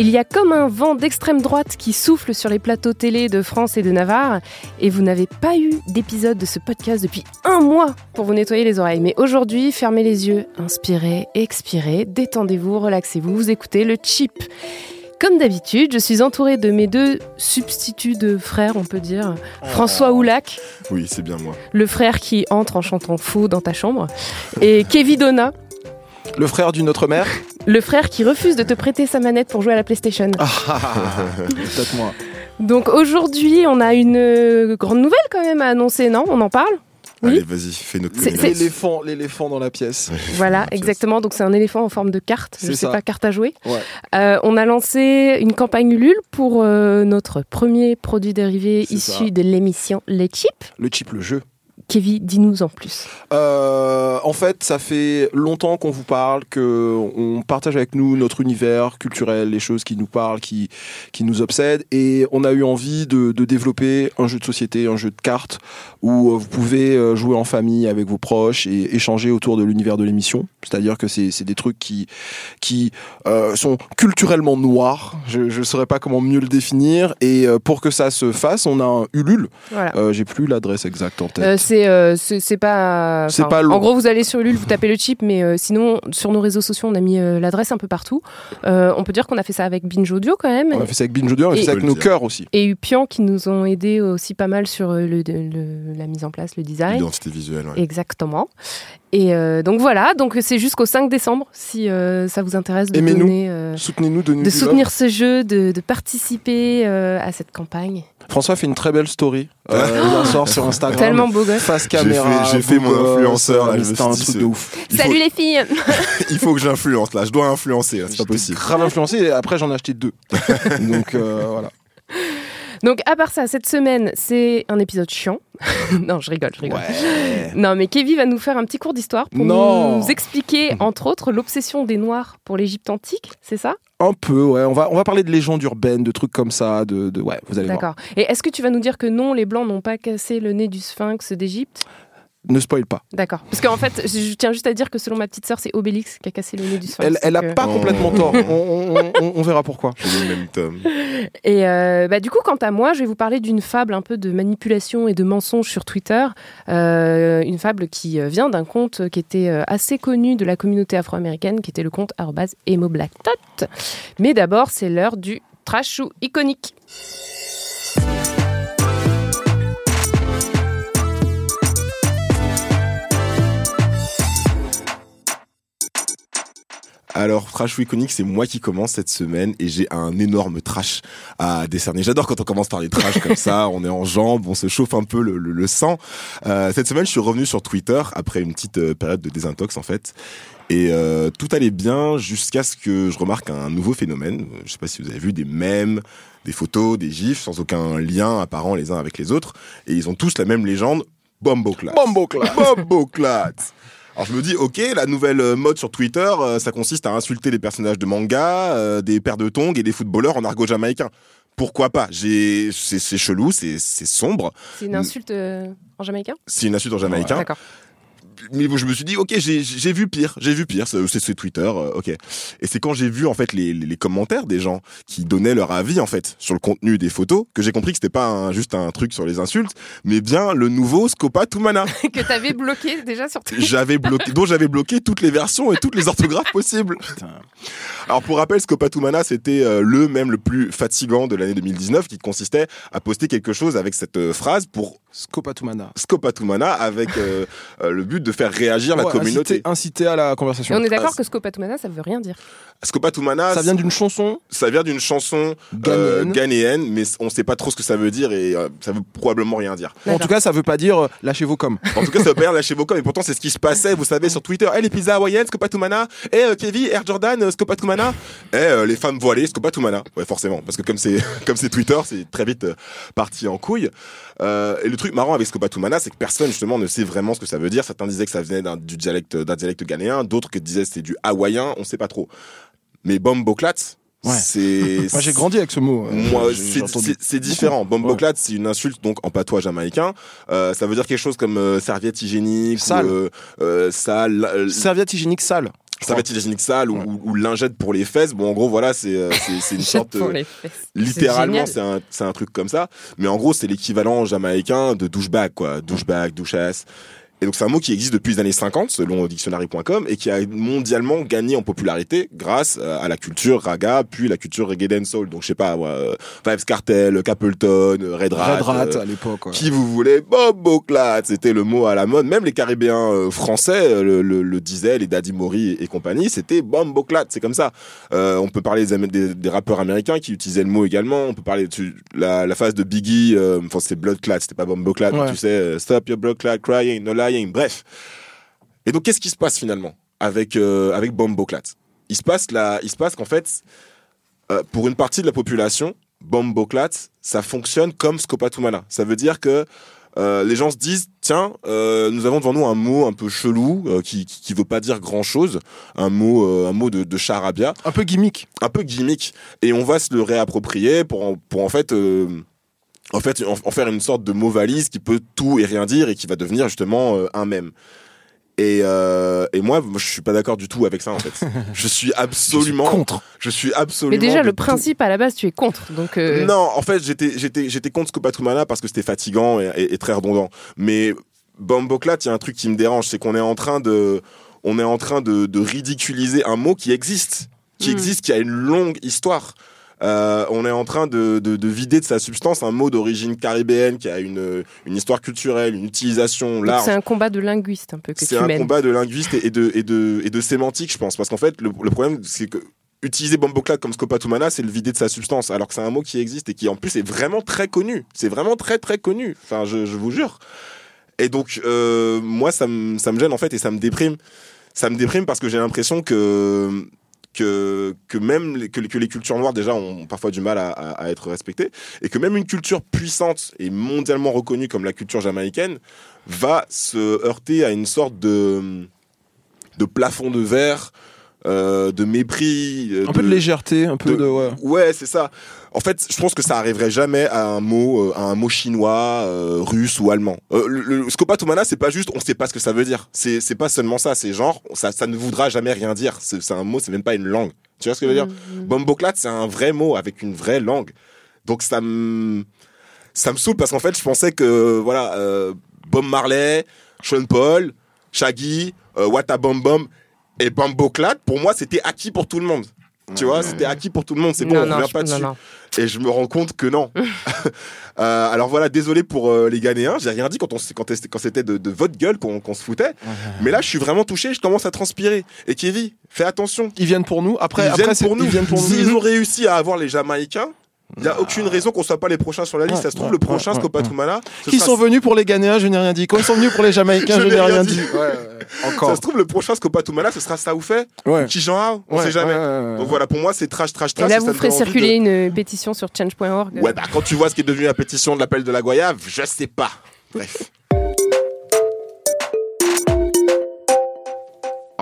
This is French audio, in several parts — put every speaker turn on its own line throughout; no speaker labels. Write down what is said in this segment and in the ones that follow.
Il y a comme un vent d'extrême droite qui souffle sur les plateaux télé de France et de Navarre, et vous n'avez pas eu d'épisode de ce podcast depuis un mois pour vous nettoyer les oreilles. Mais aujourd'hui, fermez les yeux, inspirez, expirez, détendez-vous, relaxez-vous, vous écoutez le chip. Comme d'habitude, je suis entourée de mes deux substituts de frères, on peut dire. François Oulac,
Oui, c'est bien moi.
le frère qui entre en chantant faux dans ta chambre, et Kevin Donna,
Le frère d'une autre mère
le frère qui refuse de te prêter sa manette pour jouer à la PlayStation.
Peut-être moi.
Donc aujourd'hui, on a une euh, grande nouvelle quand même à annoncer, non? On en parle? Oui.
Allez, vas-y, fais notre.
L'éléphant, l'éléphant dans la pièce.
Voilà, exactement. Donc c'est un éléphant en forme de carte. Je
C'est
sais
ça.
pas, carte à jouer.
Ouais.
Euh, on a lancé une campagne Ulule pour euh, notre premier produit dérivé issu
ça.
de l'émission Les Chips.
Le chip, le jeu.
Kevin, dis-nous en plus.
Euh, en fait, ça fait longtemps qu'on vous parle, que on partage avec nous notre univers culturel, les choses qui nous parlent, qui, qui nous obsèdent, et on a eu envie de, de développer un jeu de société, un jeu de cartes, où euh, vous pouvez euh, jouer en famille avec vos proches et échanger autour de l'univers de l'émission. C'est-à-dire que c'est des trucs qui, qui euh, sont culturellement noirs. Je ne saurais pas comment mieux le définir. Et euh, pour que ça se fasse, on a un Ulule.
Voilà.
Euh, J'ai plus l'adresse exacte en tête.
Euh, c'est euh, pas.
C'est pas.
En gros, vous allez sur Ulule, vous tapez le chip, mais euh, sinon, sur nos réseaux sociaux, on a mis euh, l'adresse un peu partout. Euh, on peut dire qu'on a fait ça avec Binge Audio quand même.
On a fait ça avec Binge Audio, on a fait ça avec nos
dire.
cœurs aussi.
Et Upian qui nous ont aidés aussi pas mal sur le, le- la mise en place, le design.
L'identité visuelle, ouais.
Exactement. Et euh, donc voilà, donc c'est jusqu'au 5 décembre si euh, ça vous intéresse de donner, euh,
Soutenez-nous, donnez-nous
de soutenir ce jeu, de, de participer euh, à cette campagne.
François fait une très belle story. Euh, il en sort sur Instagram.
Tellement beau gosse.
Face
J'ai
caméra.
fait- j'ai fait mon influenceur,
C'était un truc de ouf.
Il
Salut
faut,
les filles
il faut que j'influence là, je dois influencer, c'est pas possible.
grave influencé et après j'en ai acheté deux. Donc euh, voilà.
Donc à part ça, cette semaine, c'est un épisode chiant. non, je rigole, je rigole. Non, mais Kevin va nous faire un petit cours d'histoire pour
Non.
nous expliquer, entre autres, l'obsession des Noirs pour l'Égypte antique, c'est ça?
Un peu, ouais. On va, on va parler de légendes urbaines, de trucs comme ça. De, de- ouais, vous allez voir.
D'accord. Et est-ce que tu vas nous dire que non, les Blancs n'ont pas cassé le nez du sphinx d'Égypte?
Ne spoil pas.
D'accord. Parce qu'en fait, je tiens juste à dire que selon ma petite sœur, c'est Obélix qui a cassé le nez du sphinx.
Elle, elle a
euh,
pas
Oh.
complètement tort. On, on- on- on verra pourquoi.
Le même tome.
Et euh, bah, du coup, quant à moi, je vais vous parler d'une fable un peu de manipulation et de mensonge sur Twitter. Euh, une fable qui euh, vient d'un compte qui était euh, assez connu de la communauté afro-américaine, qui était le compte arrobase @emo_blacktot. Mais d'abord, c'est l'heure du trash ou iconique.
Alors, Trash ou Iconique, c'est moi qui commence cette semaine et j'ai un énorme trash à décerner. J'adore quand on commence par les trash comme ça, on est en jambes, on se chauffe un peu le, le- le sang. Euh, cette semaine, je suis revenu sur Twitter après une petite euh, période de désintox en fait. Et euh, tout allait bien jusqu'à ce que je remarque un nouveau phénomène. Je sais pas si vous avez vu des mèmes, des photos, des gifs sans aucun lien apparent les uns avec les autres. Et ils ont tous la même légende, Bomboclat.
Bomboclat.
Bomboclat. Alors je me dis, ok, la nouvelle euh, mode sur Twitter, euh, ça consiste à insulter les personnages de manga, euh, des paires de tongs et des footballeurs en argot jamaïcain. Pourquoi pas? C'est, chelou, c'est, sombre.
C'est une insulte euh, en jamaïcain?
C'est une insulte en jamaïcain.
D'accord.
Mais bon, je me suis dit, ok, j'ai j'ai vu pire, j'ai vu pire, c'est Twitter, euh, ok. Et c'est quand j'ai vu en fait les, les, les commentaires des gens qui donnaient leur avis en fait sur le contenu des photos que j'ai compris que c'était pas un- juste un truc sur les insultes, mais bien le nouveau Scopa Tumana.
que t'avais bloqué déjà sur Twitter.
j'avais bloqué, dont j'avais bloqué toutes les versions et toutes les orthographes possibles. Alors pour rappel, Scopatumana, c'était euh, le même le plus fatigant de l'année 2019 qui consistait à poster quelque chose avec cette euh, phrase pour
Scopatumana.
Scopatumana avec euh, euh, le but de faire réagir la communauté.
Inciter, inciter à la
Et
conversation.
on est d'accord
Ah,
que Scopatumana, ça veut rien dire.
Scopatumana,
Ça vient d'une chanson
ça vient d'une chanson euh,
Ghanéenne.
mais on sait pas trop ce que ça veut dire et euh, ça veut probablement rien dire.
En tout cas, ça veut pas dire euh, lâchez vos coms.
En tout cas, ça veut pas dire lâcher vos coms, et pourtant c'est ce qui se passait, vous savez, sur Twitter. Eh, les pizzas hawaïennes, Scopatumana. Eh, euh, Kevin, Air Jordan, euh, Scopatumana. Eh, euh, les femmes voilées, Scopatumana. Ouais, forcément, parce que comme c'est comme c'est Twitter, c'est très vite euh, parti en couille. Euh, et le truc marrant avec Scopatumana, c'est que personne justement ne sait vraiment ce que ça veut dire. Certains disaient que ça venait d'un du dialecte d'un dialecte ghanéen, d'autres que disaient que c'était du hawaïen, on sait pas trop. Mais Bomboclat,
Ouais.
c'est
Moi, j'ai grandi avec ce mot. euh,
moi, c'est- c'est c'est différent.
beaucoup.
Bomboclat, c'est une insulte donc en patois jamaïcain. Euh, ça veut dire quelque chose comme euh, serviette hygiénique,
Sale.
ou, euh, sale,
Serviette hygiénique sale.
Serviette hygiénique sale ou,
Ouais.
ou- ou lingette pour les fesses. Bon, en gros, voilà, c'est euh, une sorte.
Pour
euh,
les fesses.
Littéralement, c'est un, c'est un truc comme ça. Mais en gros, c'est l'équivalent jamaïcain de douchebag, quoi. Douchebag, douchesse. Et donc, c'est un mot qui existe depuis les années 50, selon dictionary.com, et qui a mondialement gagné en popularité grâce euh, à la culture raga, puis la culture reggae dancehall. Donc, je sais pas, euh, Vibes Cartel, Capleton, euh, Red Rat.
Red Rat
euh,
à l'époque. ouais.
qui vous voulez Boboclat, c'était le mot à la mode. Même les Caribéens euh, français le, le- le disaient, les Daddy Mori et, et compagnie, c'était Bomboclat, c'est comme ça. Euh, on peut parler des, des, des rappeurs américains qui utilisaient le mot également. On peut parler de la, la phase de Biggie, euh, enfin c'est Bloodclat, c'était pas Bomboclat,
Ouais.
tu sais, Stop your Bloodclat crying, no bref. Et donc qu'est-ce qui se passe finalement avec euh, avec Bomboclat? Il se passe là, il se passe qu'en fait, euh, pour une partie de la population, Bomboclat, ça fonctionne comme Scopatumana. Ça veut dire que euh, les gens se disent tiens, euh, nous avons devant nous un mot un peu chelou euh, qui, qui qui veut pas dire grand chose, un mot un mot de, de charabia,
Un peu gimmick.
un peu gimmick, et on va se le réapproprier pour en, pour en fait en fait en, en faire une sorte de mot valise qui peut tout et rien dire et qui va devenir justement euh, un mème. Et, euh, et moi, moi, je suis pas d'accord du tout avec ça en fait. je suis absolument
Je suis contre.
Je suis absolument.
Mais déjà, le
tout-
principe à la base, tu es contre. Donc, euh,
non, en fait, j'étais, j'étais, j'étais contre Scopatumana parce que c'était fatigant et, et- et très redondant. Mais Bomboclat, il y a un truc qui me dérange, c'est qu'on est en train de, on est en train de, de ridiculiser un mot qui existe, qui
Mm.
existe, qui a une longue histoire. Euh, on est en train de, de, de vider de sa substance un mot d'origine caribéenne qui a une, une histoire culturelle, une utilisation large.
c'est un combat de linguiste un peu que
C'est un
mènes.
combat de linguiste et de, et de, et de sémantique, je pense. Parce qu'en fait, le, le problème, c'est que utiliser Bomboclat comme Scopatumana, c'est le vider de sa substance. Alors que c'est un mot qui existe et qui, en plus, est vraiment très connu. C'est vraiment très, très connu. Enfin, je, je vous jure. Et donc, euh, moi, ça me, ça me gêne, en fait, et ça me déprime. Ça me déprime parce que j'ai l'impression que. Que, que même les, que, les- que les cultures noires déjà ont parfois du mal à, à- à être respectées et que même une culture puissante et mondialement reconnue comme la culture jamaïcaine va se heurter à une sorte de, de plafond de verre, euh, de mépris. euh,
Un peu de légèreté, un peu
de-
de. ouais.
Ouais, c'est ça. En fait, je pense que ça arriverait jamais à un mot, euh, à un mot chinois, euh, russe ou allemand. Euh, le, le Scopatumana, c'est pas juste, on sait pas ce que ça veut dire. C'est, c'est pas seulement ça. C'est genre, ça, ça ne voudra jamais rien dire. C'est, c'est un mot, c'est même pas une langue. Tu vois ce que je veux dire?
Mhm.
Bomboclat, c'est un vrai mot avec une vraie langue. Donc ça me, ça me saoule parce qu'en fait, je pensais que voilà, euh, Bob Marley, Sean Paul, Shaggy, euh, What a Bom Bom et Bomboclat, pour moi, c'était acquis pour tout le monde. Tu vois, c'était acquis pour tout le monde. C'est bon,
non,
on revient pas dessus.
non.
Et je me rends compte que non. Euh, alors voilà, désolé pour euh, les Ghanéens. J'ai rien dit quand, on, quand, quand c'était de, de votre gueule qu'on qu'on se foutait. Mais là, je suis vraiment touché. Je commence à transpirer. Et Kevin, fais attention.
Ils viennent pour nous. Après,
ils
après
viennent pour nous.
Ils viennent pour
S'ils
nous.
ont réussi à avoir les Jamaïcains, il n'y a aucune raison qu'on soit pas les prochains sur la liste. Ça se trouve, le prochain Scopatumana.
Qui sont venus pour les Ghanéens, je n'ai rien dit. Quand ils sont venus pour les Jamaïcains,
Je n'ai rien dit.
ouais,
Ça
Encore.
se trouve, le prochain Scopatumana, ce sera Saoufé
Ouais.
ou Kijanhao. On
Ouais,
sait jamais. Donc voilà, pour moi, c'est trash, trash, trash.
là,
et ça
vous ferez circuler une pétition sur change.org.
Ouais, bah quand tu vois ce qui est devenu la pétition de l'appel de la Goyave, je sais pas. Bref.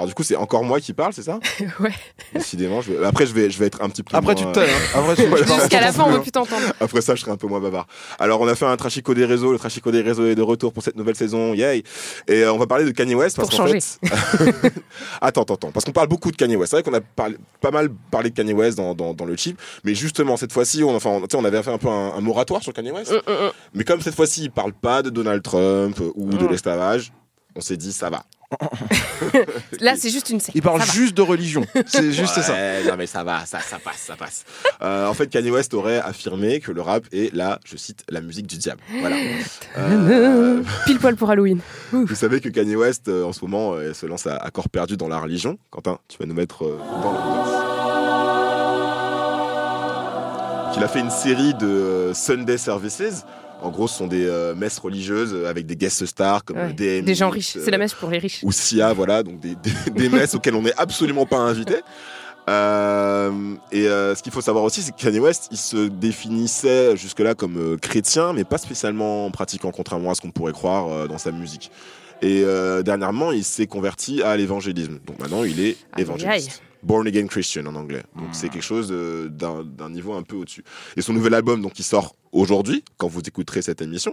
Alors du coup, c'est encore moi qui parle, c'est ça
Ouais.
Décidément, je vais... après je vais, je vais être un petit peu
Après,
moins-
tu te tais. hein. Après, tu-
Voilà.
Jusqu'à la fin, on
plus,
veut plus t'entendre.
Après ça, je serai un peu moins bavard. Alors, on a fait un trachico des réseaux. Le trachico des réseaux est de retour pour cette nouvelle saison. Yay Et euh, on va parler de Kanye West parce
Pour changer.
fait, attends, attends, attends, parce qu'on parle beaucoup de Kanye West. C'est vrai qu'on a parlé- pas mal parlé de Kanye West dans, dans, dans le chip, mais justement cette fois-ci, on, enfin, on, tu sais, on avait fait un peu un, un moratoire sur Kanye West.
Mm, mm, mm.
Mais comme cette fois-ci, il parle pas de Donald Trump euh, ou de l'esclavage, on s'est dit ça va.
Là, c'est juste une secte.
Il parle juste de religion. C'est juste ça.
Non mais ça va, ça, ça passe, ça passe. Euh, en fait, Kanye West aurait affirmé que le rap est la, je cite, la musique du diable. Voilà. Euh,
Pile poil pour Halloween.
vous savez que Kanye West, euh, en ce moment, se lance à, corps perdu dans la religion. Quentin, tu vas nous mettre dans l'ambiance. Il a fait une série de Sunday Services. En gros, ce sont des euh, messes religieuses euh, avec des guest stars comme
Ouais.
euh, DMX,
Des gens riches.
euh,
C'est la messe pour les riches.
ou Sia, voilà, donc des, des- des messes auxquelles on n'est absolument pas invité. Euh, et euh, ce qu'il faut savoir aussi, c'est que Kanye West, il se définissait jusque-là comme euh, chrétien, mais pas spécialement pratiquant, contrairement à ce qu'on pourrait croire euh, dans sa musique. Et euh, dernièrement, il s'est converti à l'évangélisme. Donc maintenant, il est évangéliste. Born again Christian en anglais. Donc c'est quelque chose euh, d'un niveau un peu au-dessus. Et son nouvel album, donc, il sort aujourd'hui, quand vous écouterez cette émission,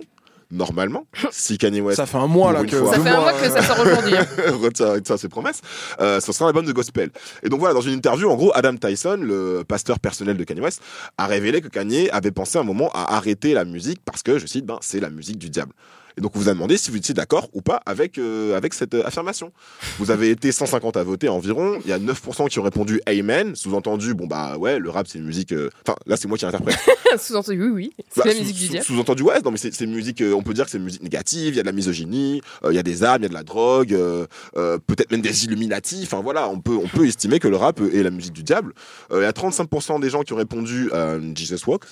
normalement. si Kanye West
Ça fait un mois là que.
fois.
Ça fait un
mois,
que ça sort aujourd'hui.
retient, retient ses promesses. Euh, ce sera un album de gospel. Et donc voilà, dans une interview, en gros, Adam Tyson, le pasteur personnel de Kanye West, a révélé que Kanye avait pensé un moment à arrêter la musique parce que, je cite, ben, c'est la musique du diable. Et donc, on vous a demandé si vous étiez d'accord ou pas avec, euh, avec cette euh, affirmation. Vous avez été 150 à voter environ. Il y a 9% qui ont répondu Amen. Sous-entendu, bon, bah ouais, le rap, c'est une musique. euh, Enfin, là, c'est moi qui interprète.
Sous-entendu, oui, oui. C'est
Bah,
la
sous-
musique du diable.
Sous-entendu, ouais, non, mais c'est c'est une musique, euh, on peut dire que c'est une musique négative, il y a de la misogynie, euh, il y a des armes, il y a de la drogue, euh, euh, peut-être même des Illuminati, enfin voilà, on peut, on peut estimer que le rap est la musique du diable. Euh, il y a 35% des gens qui ont répondu euh, Jesus Walks,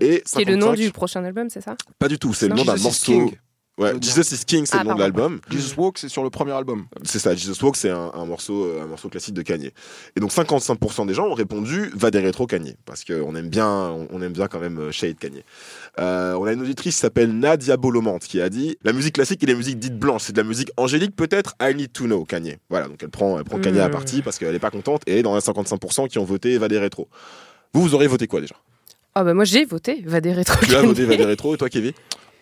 et
Qui est le nom
55
du prochain album, c'est ça?
Pas du tout, c'est le nom d'un morceau. Ouais, Jesus is King, c'est
Ah,
le nom de l'album.
Jesus Walk, c'est sur le premier album.
C'est ça, Jesus Walk, c'est un, un morceau, euh, un morceau classique de Kanye. Et donc 55% des gens ont répondu va des rétro Kanye, parce qu'on aime bien, on, on aime bien quand même euh, Shade Kanye. Euh, on a une auditrice qui s'appelle Nadia Bolomante qui a dit la musique classique et les musiques dites blanches, c'est de la musique angélique peut-être? I need to know Kanye. Voilà, donc elle prend, elle prend Kanye à
Mm.
partie parce qu'elle est pas contente et dans les 55% qui ont voté va des rétro. Vous, vous auriez voté quoi déjà?
Ah bah moi j'ai voté, va des rétro.
Tu as voté va des rétro et toi, Kevin?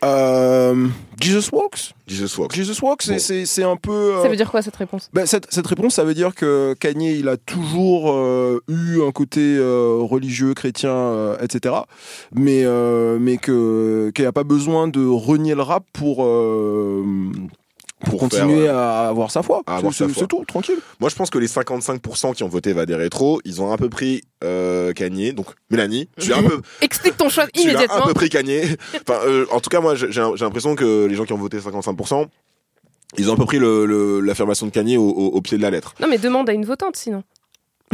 Euh, Jesus Walks?
Jesus Walk.
Jesus Walks, c'est-
Bon.
c'est c'est un peu. euh,
Ça veut dire quoi cette réponse?
Ben, cette, cette réponse, ça veut dire que Kanye, il a toujours euh, eu un côté euh, religieux, chrétien, euh, etc. Mais, euh, mais que qu'il n'y a pas besoin de renier le rap pour, euh, pour,
Pour
continuer
faire,
à avoir sa foi.
à avoir
C'est-
sa
c'est
foi.
c'est tout, tranquille.
Moi, je pense que les 55% qui ont voté va des rétro, ils ont un peu pris euh, Kanye. Donc, Mélanie, tu as un peu,
Explique ton choix
tu as un
immédiatement.
peu pris Kanye. Enfin, euh, en tout cas, moi, j'ai l'impression que les gens qui ont voté 55%, ils ont un peu pris le- le- l'affirmation de Kanye au, au- au pied de la lettre.
Non mais demande à une votante sinon.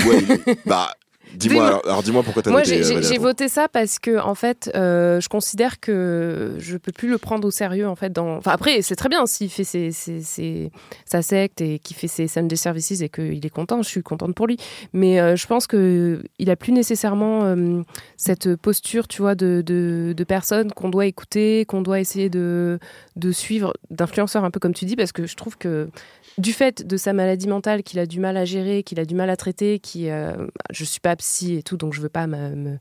Ouais, bah, dis-moi, alors, alors dis-moi pourquoi t'as
Moi,
voté.
j'ai-
euh,
j'ai voté ça parce que, en fait, euh, je considère que je peux plus le prendre au sérieux, en fait. Dans... Enfin, après, c'est très bien s'il fait ses, ses- ses- sa secte et qu'il fait ses Sunday Services et qu'il est content. Je suis contente pour lui. Mais euh, je pense que il a plus nécessairement euh, cette posture, tu vois, de, de, de personne qu'on doit écouter, qu'on doit essayer de, de suivre, d'influenceur un peu comme tu dis, parce que je trouve que du fait de sa maladie mentale qu'il a du mal à gérer, qu'il a du mal à traiter, qui, euh, je suis pas psy et tout, donc je veux pas me, me-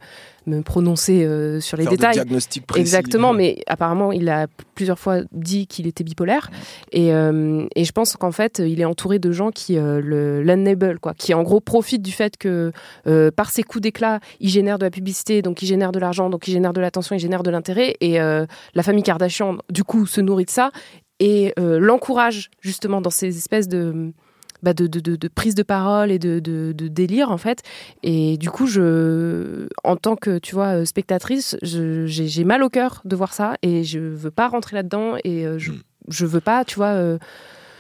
me prononcer euh, sur les
Faire
détails.
diagnostic précis.
Exactement, mais apparemment, il a plusieurs fois dit qu'il était bipolaire. Et, euh, et je pense qu'en fait, il est entouré de gens qui euh, le l'enable, quoi, qui en gros profitent du fait que par ses coups d'éclat, il génère de la publicité, donc il génère de l'argent, donc il génère de l'attention, il génère de l'intérêt. Et la famille Kardashian, du coup, se nourrit de ça et euh, l'encourage justement dans ces espèces de bah, de, de, de- de prise de parole et de, délire en fait et du coup je en tant que tu vois euh, spectatrice j'ai mal au cœur de voir ça et je veux pas rentrer là dedans et euh, je,
Mm.
je veux pas tu vois euh,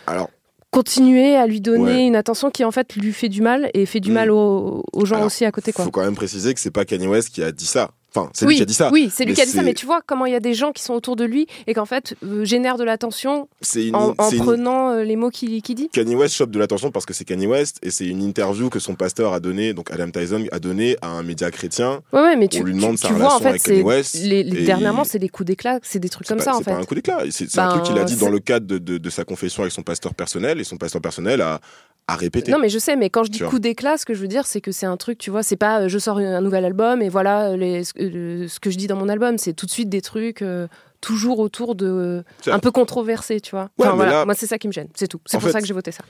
Alors,
continuer à lui donner
Ouais.
une attention qui en fait lui fait du mal et fait du mal aux, aux gens
Alors,
aussi à côté quoi
faut quand même préciser que c'est pas Kanye West qui a dit ça. Enfin, c'est lui
oui,
qui a dit ça.
oui, c'est lui qui a dit ça, mais tu vois comment il y a des gens qui sont autour de lui et qu'en fait euh, génèrent de l'attention en, en
c'est une-
prenant euh, les mots qu'il dit.
Kanye West chope de l'attention parce que c'est Kanye West et c'est une interview que son pasteur a donné, donc Adam Tyson a donné à un média chrétien.
Ouais, ouais, mais tu,
On lui demande
tu,
sa
tu vois en
relation
fait,
avec Kanye West,
les, les-
et
dernièrement,
il-
c'est des coups d'éclat, c'est des trucs comme
pas-
ça en
C'est pas
fait.
un coup d'éclat. C'est un
Ben,
truc qu'il a dit dans le cadre de, de- de sa confession avec son pasteur personnel et son pasteur personnel a, a répété.
Non, mais je sais, mais quand je dis coup d'éclat, ce que je veux dire, c'est que c'est un truc, tu vois, c'est pas euh, je sors un nouvel album et voilà euh, les- ce, euh, ce que je dis dans mon album, c'est tout de suite des trucs euh, toujours autour de un peu controversés, tu vois.
Ouais,
Enfin, voilà,
là-
moi c'est ça qui me gêne, c'est tout. C'est pour
fait,
ça que j'ai voté ça.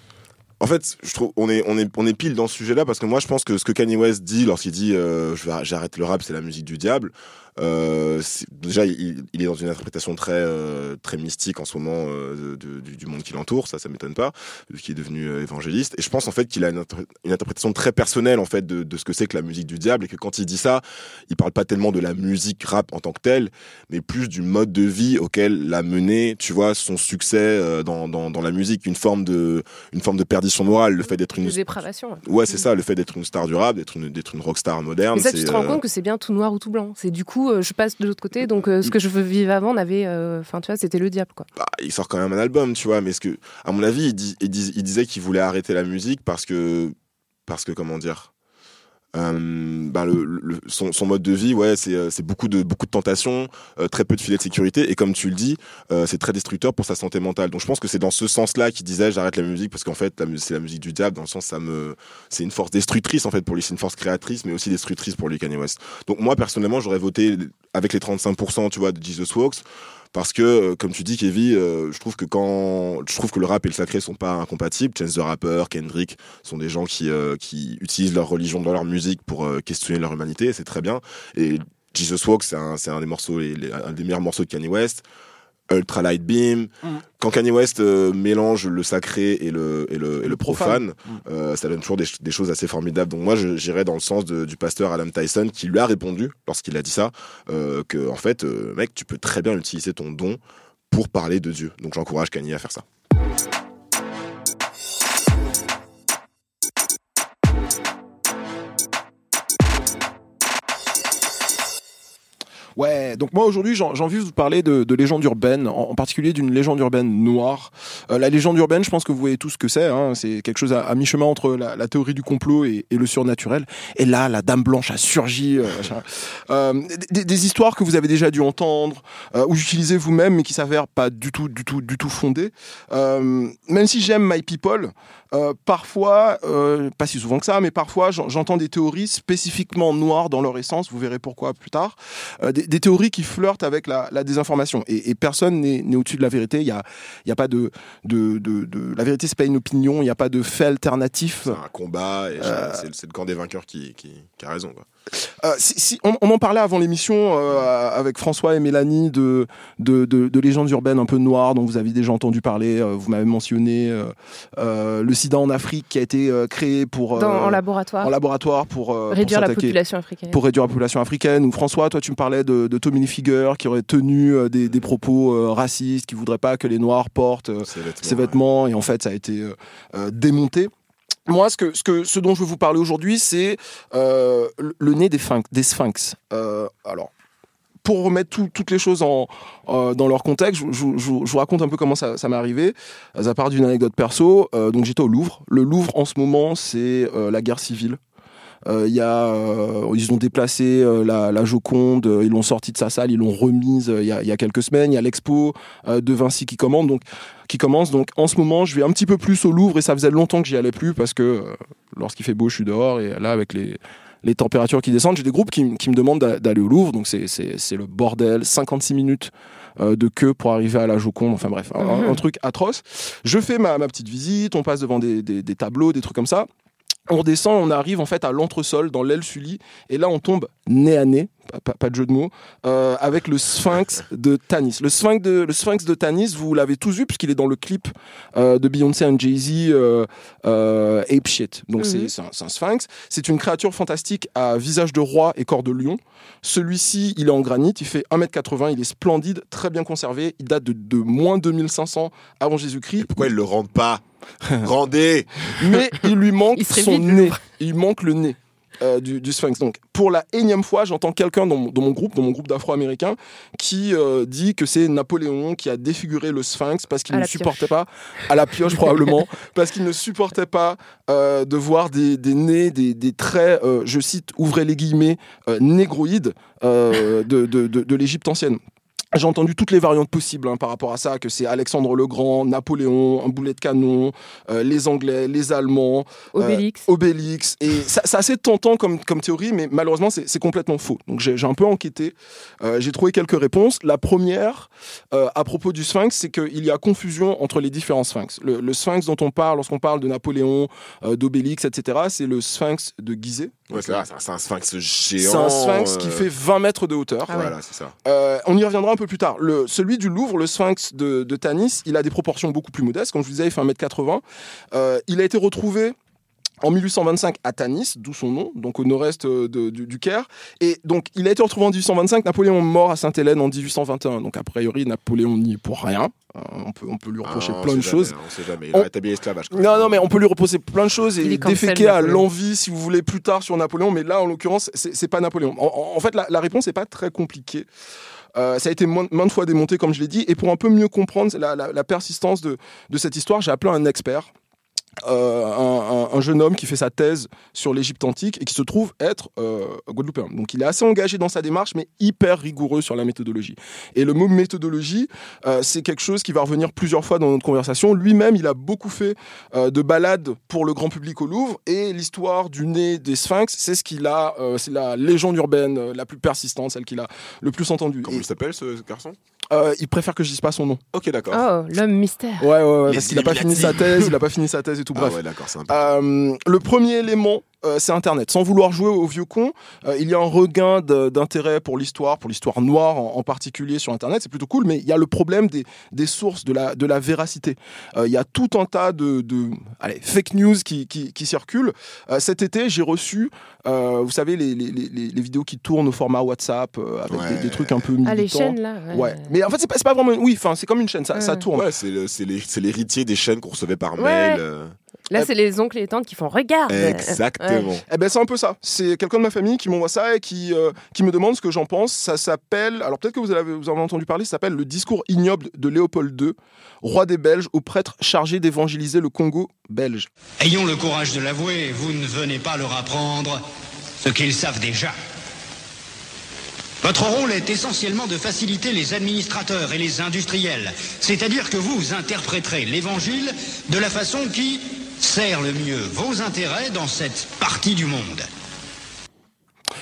En fait, je trouve on est on est on est pile dans ce sujet-là parce que moi je pense que ce que Kanye West dit lorsqu'il dit euh, j'arrête le rap, c'est la musique du diable. Euh, déjà, il, il est dans une interprétation très euh, très mystique en ce moment euh, de- du, du monde qui l'entoure. Ça, ça m'étonne pas, vu qu'il est devenu évangéliste. Et je pense en fait qu'il a une, inter- une interprétation très personnelle en fait de, de ce que c'est que la musique du diable et que quand il dit ça, il parle pas tellement de la musique rap en tant que telle, mais plus du mode de vie auquel l'a mené, tu vois, son succès dans, dans, dans la musique, une forme de une forme de perdition morale, le fait d'être une
Des dépravations.
ouais. C'est ça, le fait d'être une star du rap, d'être une, d'être une rockstar moderne.
Mais ça, tu te rends compte que c'est bien tout noir ou tout blanc. C'est du coup, euh, je passe de l'autre côté, donc euh, ce que je vivre avant n'avait. euh, Enfin, tu vois, c'était le diable, quoi.
bah, il sort quand même un album, tu vois. Mais ce que, à mon avis, il, il il disait qu'il voulait arrêter la musique parce que, parce que comment dire, euh, bah, le, le- son, son mode de vie, ouais, c'est, euh, c'est beaucoup de beaucoup de tentations, euh, très peu de filets de sécurité, et comme tu le dis, euh, c'est très destructeur pour sa santé mentale. Donc je pense que c'est dans ce sens-là qu'il disait j'arrête la musique parce qu'en fait, c'est la musique du diable dans le sens ça me, c'est une force destructrice en fait pour lui, c'est une force créatrice, mais aussi destructrice pour lui Kanye West. Donc moi personnellement, j'aurais voté avec les 35%, tu vois, de Jesus Walks. Parce que, euh, comme tu dis, Kevin, euh, je trouve que quand je trouve que le rap et le sacré sont pas incompatibles. Chance the Rapper, Kendrick sont des gens qui euh, qui utilisent leur religion dans leur musique pour euh, questionner leur humanité, c'est très bien. Et Jesus Walk, c'est un, un des morceaux, un des meilleurs morceaux de Kanye West. Ultra Light Beam. Quand Kanye West euh, mélange le sacré et le, et le, et le profane, euh, ça donne toujours des, ch- des choses assez formidables. Donc moi, j'irais dans le sens de- du pasteur Adam Tyson qui lui a répondu lorsqu'il a dit ça, euh, que en fait, euh, mec, tu peux très bien utiliser ton don pour parler de Dieu. Donc j'encourage Kanye à faire ça.
Ouais, donc moi aujourd'hui j'ai envie de vous parler de, de légende urbaine, en, particulier d'une légende urbaine noire. Euh, la légende urbaine, je pense que vous voyez tous ce que c'est, hein, c'est quelque chose à, mi-chemin entre la, théorie du complot et, le surnaturel. Et là, la Dame Blanche a surgi. euh. Euh, des, histoires que vous avez déjà dû entendre, ou utilisées vous-même, mais qui s'avèrent pas du tout, du tout, du tout fondées. Même si j'aime My People, parfois, pas si souvent que ça, mais parfois j'en- j'entends des théories spécifiquement noires dans leur essence, vous verrez pourquoi plus tard, des, des théories qui flirtent avec la, la désinformation. Et, et personne n'est au-dessus de la vérité, il n'y a, il y a pas de, de, de, de- La vérité, c'est pas une opinion, il n'y a pas de fait alternatif.
C'est un combat et c'est le camp des vainqueurs qui, qui, qui a raison. Quoi.
Euh, si, si- on, on en parlait avant l'émission euh, avec François et Mélanie de, de, de, de légendes urbaines un peu noires dont vous avez déjà entendu parler. euh, vous m'avez mentionné euh, euh, le sida en Afrique qui a été euh, créé pour,
Dans,
euh,
en laboratoire,
en laboratoire pour, euh, pour
réduire la population africaine.
pour réduire la population africaine. Ou François, toi, tu me parlais de, de Tommy qui aurait tenu euh, des, des propos euh, racistes, qui voudrait pas que les Noirs portent euh,
Ces vêtements,
ces vêtements. Et en fait, ça a été euh, euh, démonté. Moi, ce, que, ce, que, ce dont je veux vous parler aujourd'hui, c'est euh, le, nez des, sphinx- des sphinx. Euh, alors, pour remettre tout- toutes les choses en, euh, dans leur contexte, je, vous raconte un peu comment ça, ça m'est arrivé. Euh, Ça part d'une anecdote perso. Euh, donc, j'étais au Louvre. Le Louvre, en ce moment, c'est euh, la guerre civile. Euh, il y a, euh, ils ont déplacé euh, la, la Joconde, euh, ils l'ont sortie de sa salle, ils l'ont remise euh, il y, a, il y a quelques semaines. Il y a l'expo euh, de Vinci qui commande, donc qui commence. Donc en ce moment, je vais un petit peu plus au Louvre et ça faisait longtemps que j'y allais plus parce que euh, lorsqu'il fait beau, je suis dehors et là avec les les températures qui descendent, j'ai des groupes qui, qui me demandent d'a- d'aller au Louvre, donc c'est- le bordel, 56 minutes euh, de queue pour arriver à la Joconde, enfin bref, un, un- un truc atroce. Je fais ma, ma petite visite, on passe devant des, des- des tableaux, des trucs comme ça. On redescend, on arrive en fait à l'entresol, dans l'aile Sully, et là on tombe nez à nez, pas, pas- pas de jeu de mots, euh, avec le sphinx de Tanis. Le sphinx de, le sphinx de Tanis, vous l'avez tous vu puisqu'il est dans le clip euh, de Beyoncé et Jay-Z, euh, euh, Ape Shit. Donc c'est-
Mhm.
c'est un, sphinx. C'est une créature fantastique à visage de roi et corps de lion. Celui-ci, il est en granit, il fait 1m80, il est splendide, très bien conservé. Il date de, de moins 2500 avant Jésus-Christ.
Pourquoi ils le rendent pas? Rendez
Mais il lui manque
Il
son
vide,
nez. Il manque le nez. Euh, du, du Sphinx. Donc, pour la énième fois, j'entends quelqu'un dans, mon- dans mon groupe, dans mon groupe d'Afro-Américains, qui euh, dit que c'est Napoléon qui a défiguré le Sphinx parce qu'il ne
pioche.
supportait pas, à la pioche probablement, parce qu'il ne supportait pas euh, de voir des, des nez, des, des traits, je cite, ouvrez les guillemets, négroïdes de, de, de, de l'Égypte ancienne. J'ai entendu toutes les variantes possibles hein, par rapport à ça, que c'est Alexandre le Grand, Napoléon, un boulet de canon, euh, les Anglais, les Allemands,
Obélix.
euh, Obélix. Et c'est assez tentant comme, comme théorie, mais malheureusement, c'est complètement faux. Donc j'ai j'ai un peu enquêté. Euh, j'ai trouvé quelques réponses. La première, euh, à propos du sphinx, c'est qu'il y a confusion entre les différents sphinx. Le, le sphinx dont on parle lorsqu'on parle de Napoléon, euh, d'Obélix, etc., c'est le sphinx de Gizeh.
Ouais, c'est un- sphinx géant.
C'est un sphinx qui
euh,
fait 20 mètres de hauteur.
Ah ouais.
Voilà, c'est ça.
Euh, on y reviendra un peu plus tard. Le, celui du Louvre, le sphinx de, de Tanis, il a des proportions beaucoup plus modestes. Comme je vous disais, il fait 1m80. Euh, il a été retrouvé en 1825 à Tanis, d'où son nom, donc au nord-est euh, de- du, du Caire. Et donc, il a été retrouvé en 1825. Napoléon mort à Sainte-Hélène en 1821. Donc, a priori, Napoléon n'y est pour rien. Euh, on, peut, on peut lui reprocher
Ah,
plein de choses.
jamais, on sait jamais. Il
On-
a rétabli l'esclavage.
Non, non, mais on peut lui reposer plein de choses et déféquer à l'envie, si vous voulez, plus tard sur Napoléon. Mais là, en l'occurrence, c'est c'est pas Napoléon. En, en- en fait, la, la réponse n'est pas très compliquée. Euh, ça a été maintes fois démonté, comme je l'ai dit. Et pour un peu mieux comprendre la, la- la persistance de, de cette histoire, j'ai appelé un expert. Euh, un, un- un jeune homme qui fait sa thèse sur l'Égypte antique et qui se trouve être euh, guadeloupéen. Donc il est assez engagé dans sa démarche, mais hyper rigoureux sur la méthodologie. Et le mot méthodologie, euh, c'est quelque chose qui va revenir plusieurs fois dans notre conversation. Lui-même, il a beaucoup fait euh, de balades pour le grand public au Louvre et l'histoire du nez des sphinx, c'est ce qu'il a, c'est la légende urbaine la plus persistante, celle qu'il a le plus entendue.
Comment
Et,
il s'appelle ce garçon?
Euh, il préfère que je dise pas son nom.
Ok, d'accord.
Oh, l'homme mystère.
Ouais, ouais, ouais parce qu'il a pas fini sa thèse, il a pas fini sa thèse et tout.
Ah
Bref.
ouais, d'accord, c'est un peu.
Euh, le premier élément, euh, c'est Internet. Sans vouloir jouer au vieux con, euh, il y a un regain d'intérêt pour l'histoire, pour l'histoire noire en, en particulier sur Internet. C'est plutôt cool, mais il y a le problème des, des sources, de la, de la véracité. Euh, Il y a tout un tas de, de allez, fake news qui, qui, qui circulent. Euh, cet été, j'ai reçu, euh, vous savez, les, les, les, les vidéos qui tournent au format WhatsApp euh, avec
Ouais.
des, des trucs un peu militants.
Ah, les chaînes là.
Ouais, mais en fait, c'est pas, vraiment. une- Oui, enfin, c'est comme une chaîne, ça, ça tourne.
Ouais, c'est l'héritier des chaînes qu'on recevait par
Ouais.
mail. Euh.
Là, c'est les oncles et les tantes qui font regarde.
Exactement.
Eh ben c'est un peu ça. C'est quelqu'un de ma famille qui m'envoie ça et qui, euh, qui me demande ce que j'en pense. Ça s'appelle, alors peut-être que vous, avez, vous en avez entendu parler, ça s'appelle le discours ignoble de Léopold II, roi des Belges, au prêtre chargé d'évangéliser le Congo belge.
Ayons le courage de l'avouer, vous ne venez pas leur apprendre ce qu'ils savent déjà. Votre rôle est essentiellement de faciliter les administrateurs et les industriels, c'est-à-dire que vous interpréterez l'évangile de la façon qui sert le mieux vos intérêts dans cette partie du monde.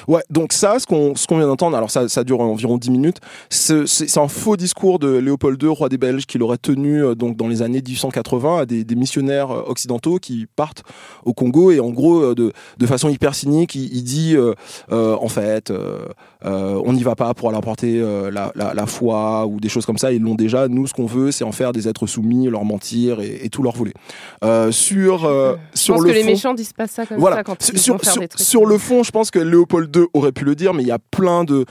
Ouais, donc ça, ce qu'on vient d'entendre, alors ça, ça dure environ 10 minutes, c'est un faux discours de Léopold II, roi des Belges, qu'il aurait tenu euh, donc, dans les années 1880 à des, des missionnaires euh, occidentaux qui partent au Congo et en gros, euh, de, de façon hyper cynique, il, dit en fait, euh, on n'y va pas pour aller apporter euh, la, la, la foi ou des choses comme ça, ils l'ont déjà, nous ce qu'on veut c'est en faire des êtres soumis, leur mentir et, et tout leur voler. Euh, sur, euh,
Je
sur
pense
le
que les
fond-
méchants disent pas ça comme
voilà.
ça quand
Sur-
ils
sur,
faire
sur-
des trucs.
sur le fond, je pense que Léopold II aurait pu le dire, mais il y a plein de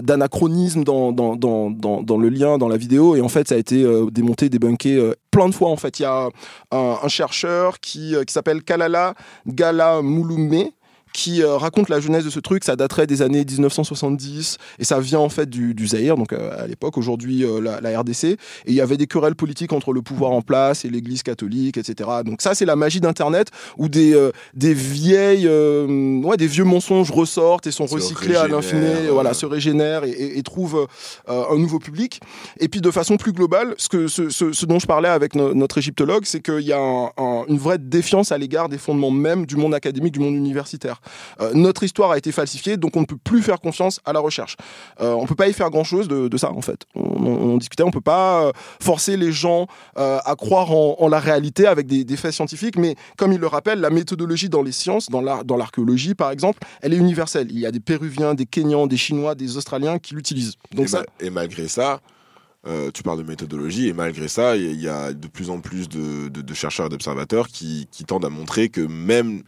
d'anachronismes dans, dans, dans, dans, dans le lien, dans la vidéo, et en fait, ça a été démonté, débunké plein de fois. En fait, il y a un, un chercheur qui, qui s'appelle Kalala Gala Mouloumé qui euh, raconte la jeunesse de ce truc, ça daterait des années 1970 et ça vient en fait du, du Zaïre, donc euh, à l'époque, aujourd'hui euh, la, la RDC, et il y avait des querelles politiques entre le pouvoir en place et l'Église catholique, etc. Donc ça, c'est la magie d'Internet où des, euh, des vieilles, euh, ouais, des vieux mensonges ressortent et sont recyclés à l'infini, voilà, se régénèrent et, et- et trouvent euh, un nouveau public. Et puis de façon plus globale, ce, que, ce, ce- ce dont je parlais avec no- notre égyptologue, c'est qu'il y a un- un- une vraie défiance à l'égard des fondements même du monde académique, du monde universitaire. Euh, notre histoire a été falsifiée, donc on ne peut plus faire confiance à la recherche. Euh, on peut pas y faire grand-chose de, de ça, en fait. On, on- on discutait, on peut pas euh, forcer les gens à croire en, en la réalité avec des, des faits scientifiques, mais comme il le rappelle, la méthodologie dans les sciences, dans l'ar- dans l'archéologie par exemple, elle est universelle. Il y a des Péruviens, des Kenyans, des Chinois, des Australiens qui l'utilisent. Donc
et,
ça,
ma- et malgré ça, euh, tu parles de méthodologie, et malgré ça, il y, y a de plus en plus de, de- de chercheurs et d'observateurs qui, qui tendent à montrer que même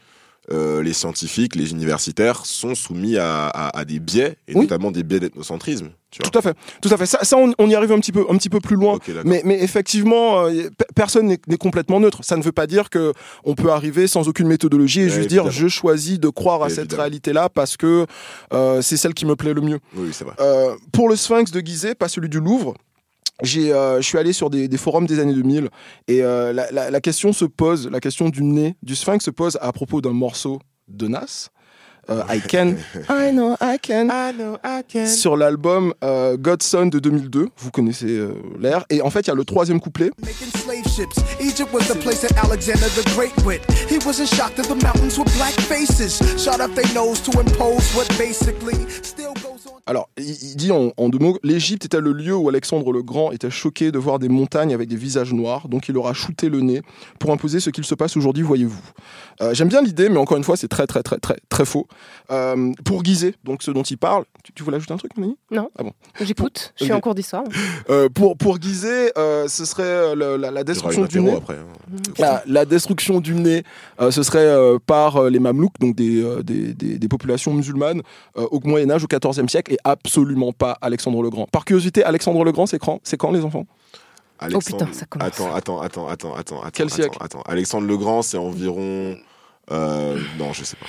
euh, les scientifiques, les universitaires sont soumis à, à- à des biais, et
Oui.
notamment des biais d'ethnocentrisme.
Tout à fait, tout à fait. Ça, ça, on, on y arrive un petit peu, un petit peu plus loin. Mais, mais effectivement, euh, pe- personne n'est complètement neutre. Ça ne veut pas dire que on peut arriver sans aucune méthodologie et
Ouais,
juste dire je choisis de croire à cette réalité-là parce que euh, c'est celle qui me plaît le mieux.
Oui, oui, c'est vrai.
Pour le Sphinx de Gizeh, pas celui du Louvre. J'ai, euh, je suis allé sur des, des forums des années 2000 et euh, la, la- la question se pose, la question du nez du Sphinx se pose à propos d'un morceau de Nas, euh, I Can, I know I can, sur l'album euh, Godson de 2002. Vous connaissez euh, l'air. Et en fait, il y a le troisième couplet.
Making slave ships. Egypt was the place that Alexander the Great went. He wasn't shocked that the mountains were black faces. Shot up their nose to impose what basically still.
Alors, il, dit en, en deux mots, l'Égypte était le lieu où Alexandre le Grand était choqué de voir des montagnes avec des visages noirs, donc il aura shooté le nez pour imposer ce qu'il se passe aujourd'hui, voyez-vous. Euh, J'aime bien l'idée, mais encore une fois, c'est très, très, très, très, très faux. Euh, pour Guizet, donc ce dont il parle, tu, tu voulais ajouter un truc, Mélanie
Non.
Ah bon.
J'écoute. Je suis en cours d'histoire.
Euh, pour, pour euh, ce serait le- la, destruction du nez.
après. hein.
La, la destruction du nez, euh, ce serait euh, par les Mamelouks, donc des, euh, des, des- des populations musulmanes euh, au Moyen Âge, au XIVe siècle, et absolument pas Alexandre le Grand. Par curiosité, Alexandre le Grand, c'est quand, c'est quand les enfants?
Alexandre-
putain, ça commence.
Attends, attends, attends, attends, attends. attends,
Quel
attends,
siècle?
Attends, Alexandre le Grand, c'est environ. euh, non, je sais pas.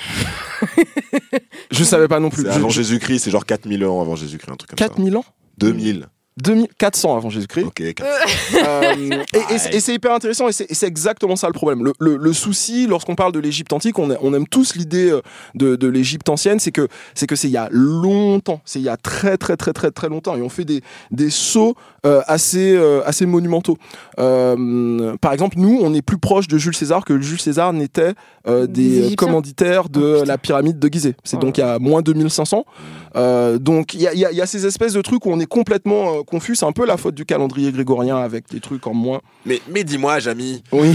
Je savais pas non plus.
C'est avant
je-
Jésus-Christ, c'est genre 4000 ans avant Jésus-Christ, un truc comme
4000 ans?
Ça. 2000.
2400 avant Jésus-Christ.
Ok,
Euh, et et c'est- et c'est hyper intéressant et c'est exactement ça le problème. Le, le- le souci, lorsqu'on parle de l'Égypte antique, on, a- on aime tous l'idée euh, de, de l'Égypte ancienne, c'est que c'est que c'est il y a longtemps, c'est il y a très très très très très longtemps et on fait des, des sauts euh, assez euh, assez monumentaux. Euh, par exemple, nous, on est plus proche de Jules César que Jules César n'était euh,
Des
des commanditaires de
Oh,
la pyramide de Gizeh. C'est
Oh
donc il y a moins 2500. Euh, donc il y a, il y a- il y a ces espèces de trucs où on est complètement euh, confus. C'est un peu la faute du calendrier grégorien avec des trucs en moins.
Mais, mais dis-moi, Jamy,
Oui.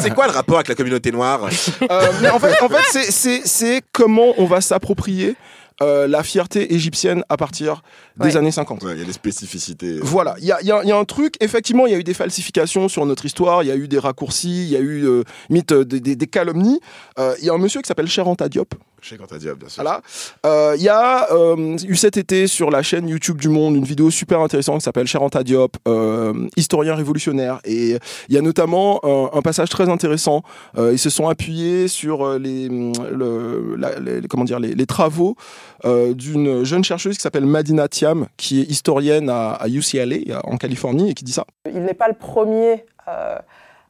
c'est quoi le rapport avec la communauté noire
Euh, mais en fait, en fait c'est- c'est- c'est comment on va s'approprier euh, la fierté égyptienne à partir des
Ouais.
années 50.
Ouais, Il y a des spécificités.
Voilà, il y a, il y a- il y a un truc, effectivement, il y a eu des falsifications sur notre histoire, il y a eu des raccourcis, il y a eu euh, mythe, euh, des, des- des calomnies. Euh, Il y a un monsieur qui s'appelle Cher Anta Diop,
Je sais quand t'as dit, ah, bien sûr.
Voilà. Euh, Il y a euh, eu cet été sur la chaîne YouTube du Monde une vidéo super intéressante qui s'appelle Cheranta Diop, euh, historien révolutionnaire. Et il y a notamment un, un passage très intéressant. Euh, ils se sont appuyés sur euh, les, le- la- les- comment dire, les, les travaux euh, d'une jeune chercheuse qui s'appelle Madina Thiam, qui est historienne à, à UCLA en Californie et qui dit ça.
Il n'est pas le premier euh,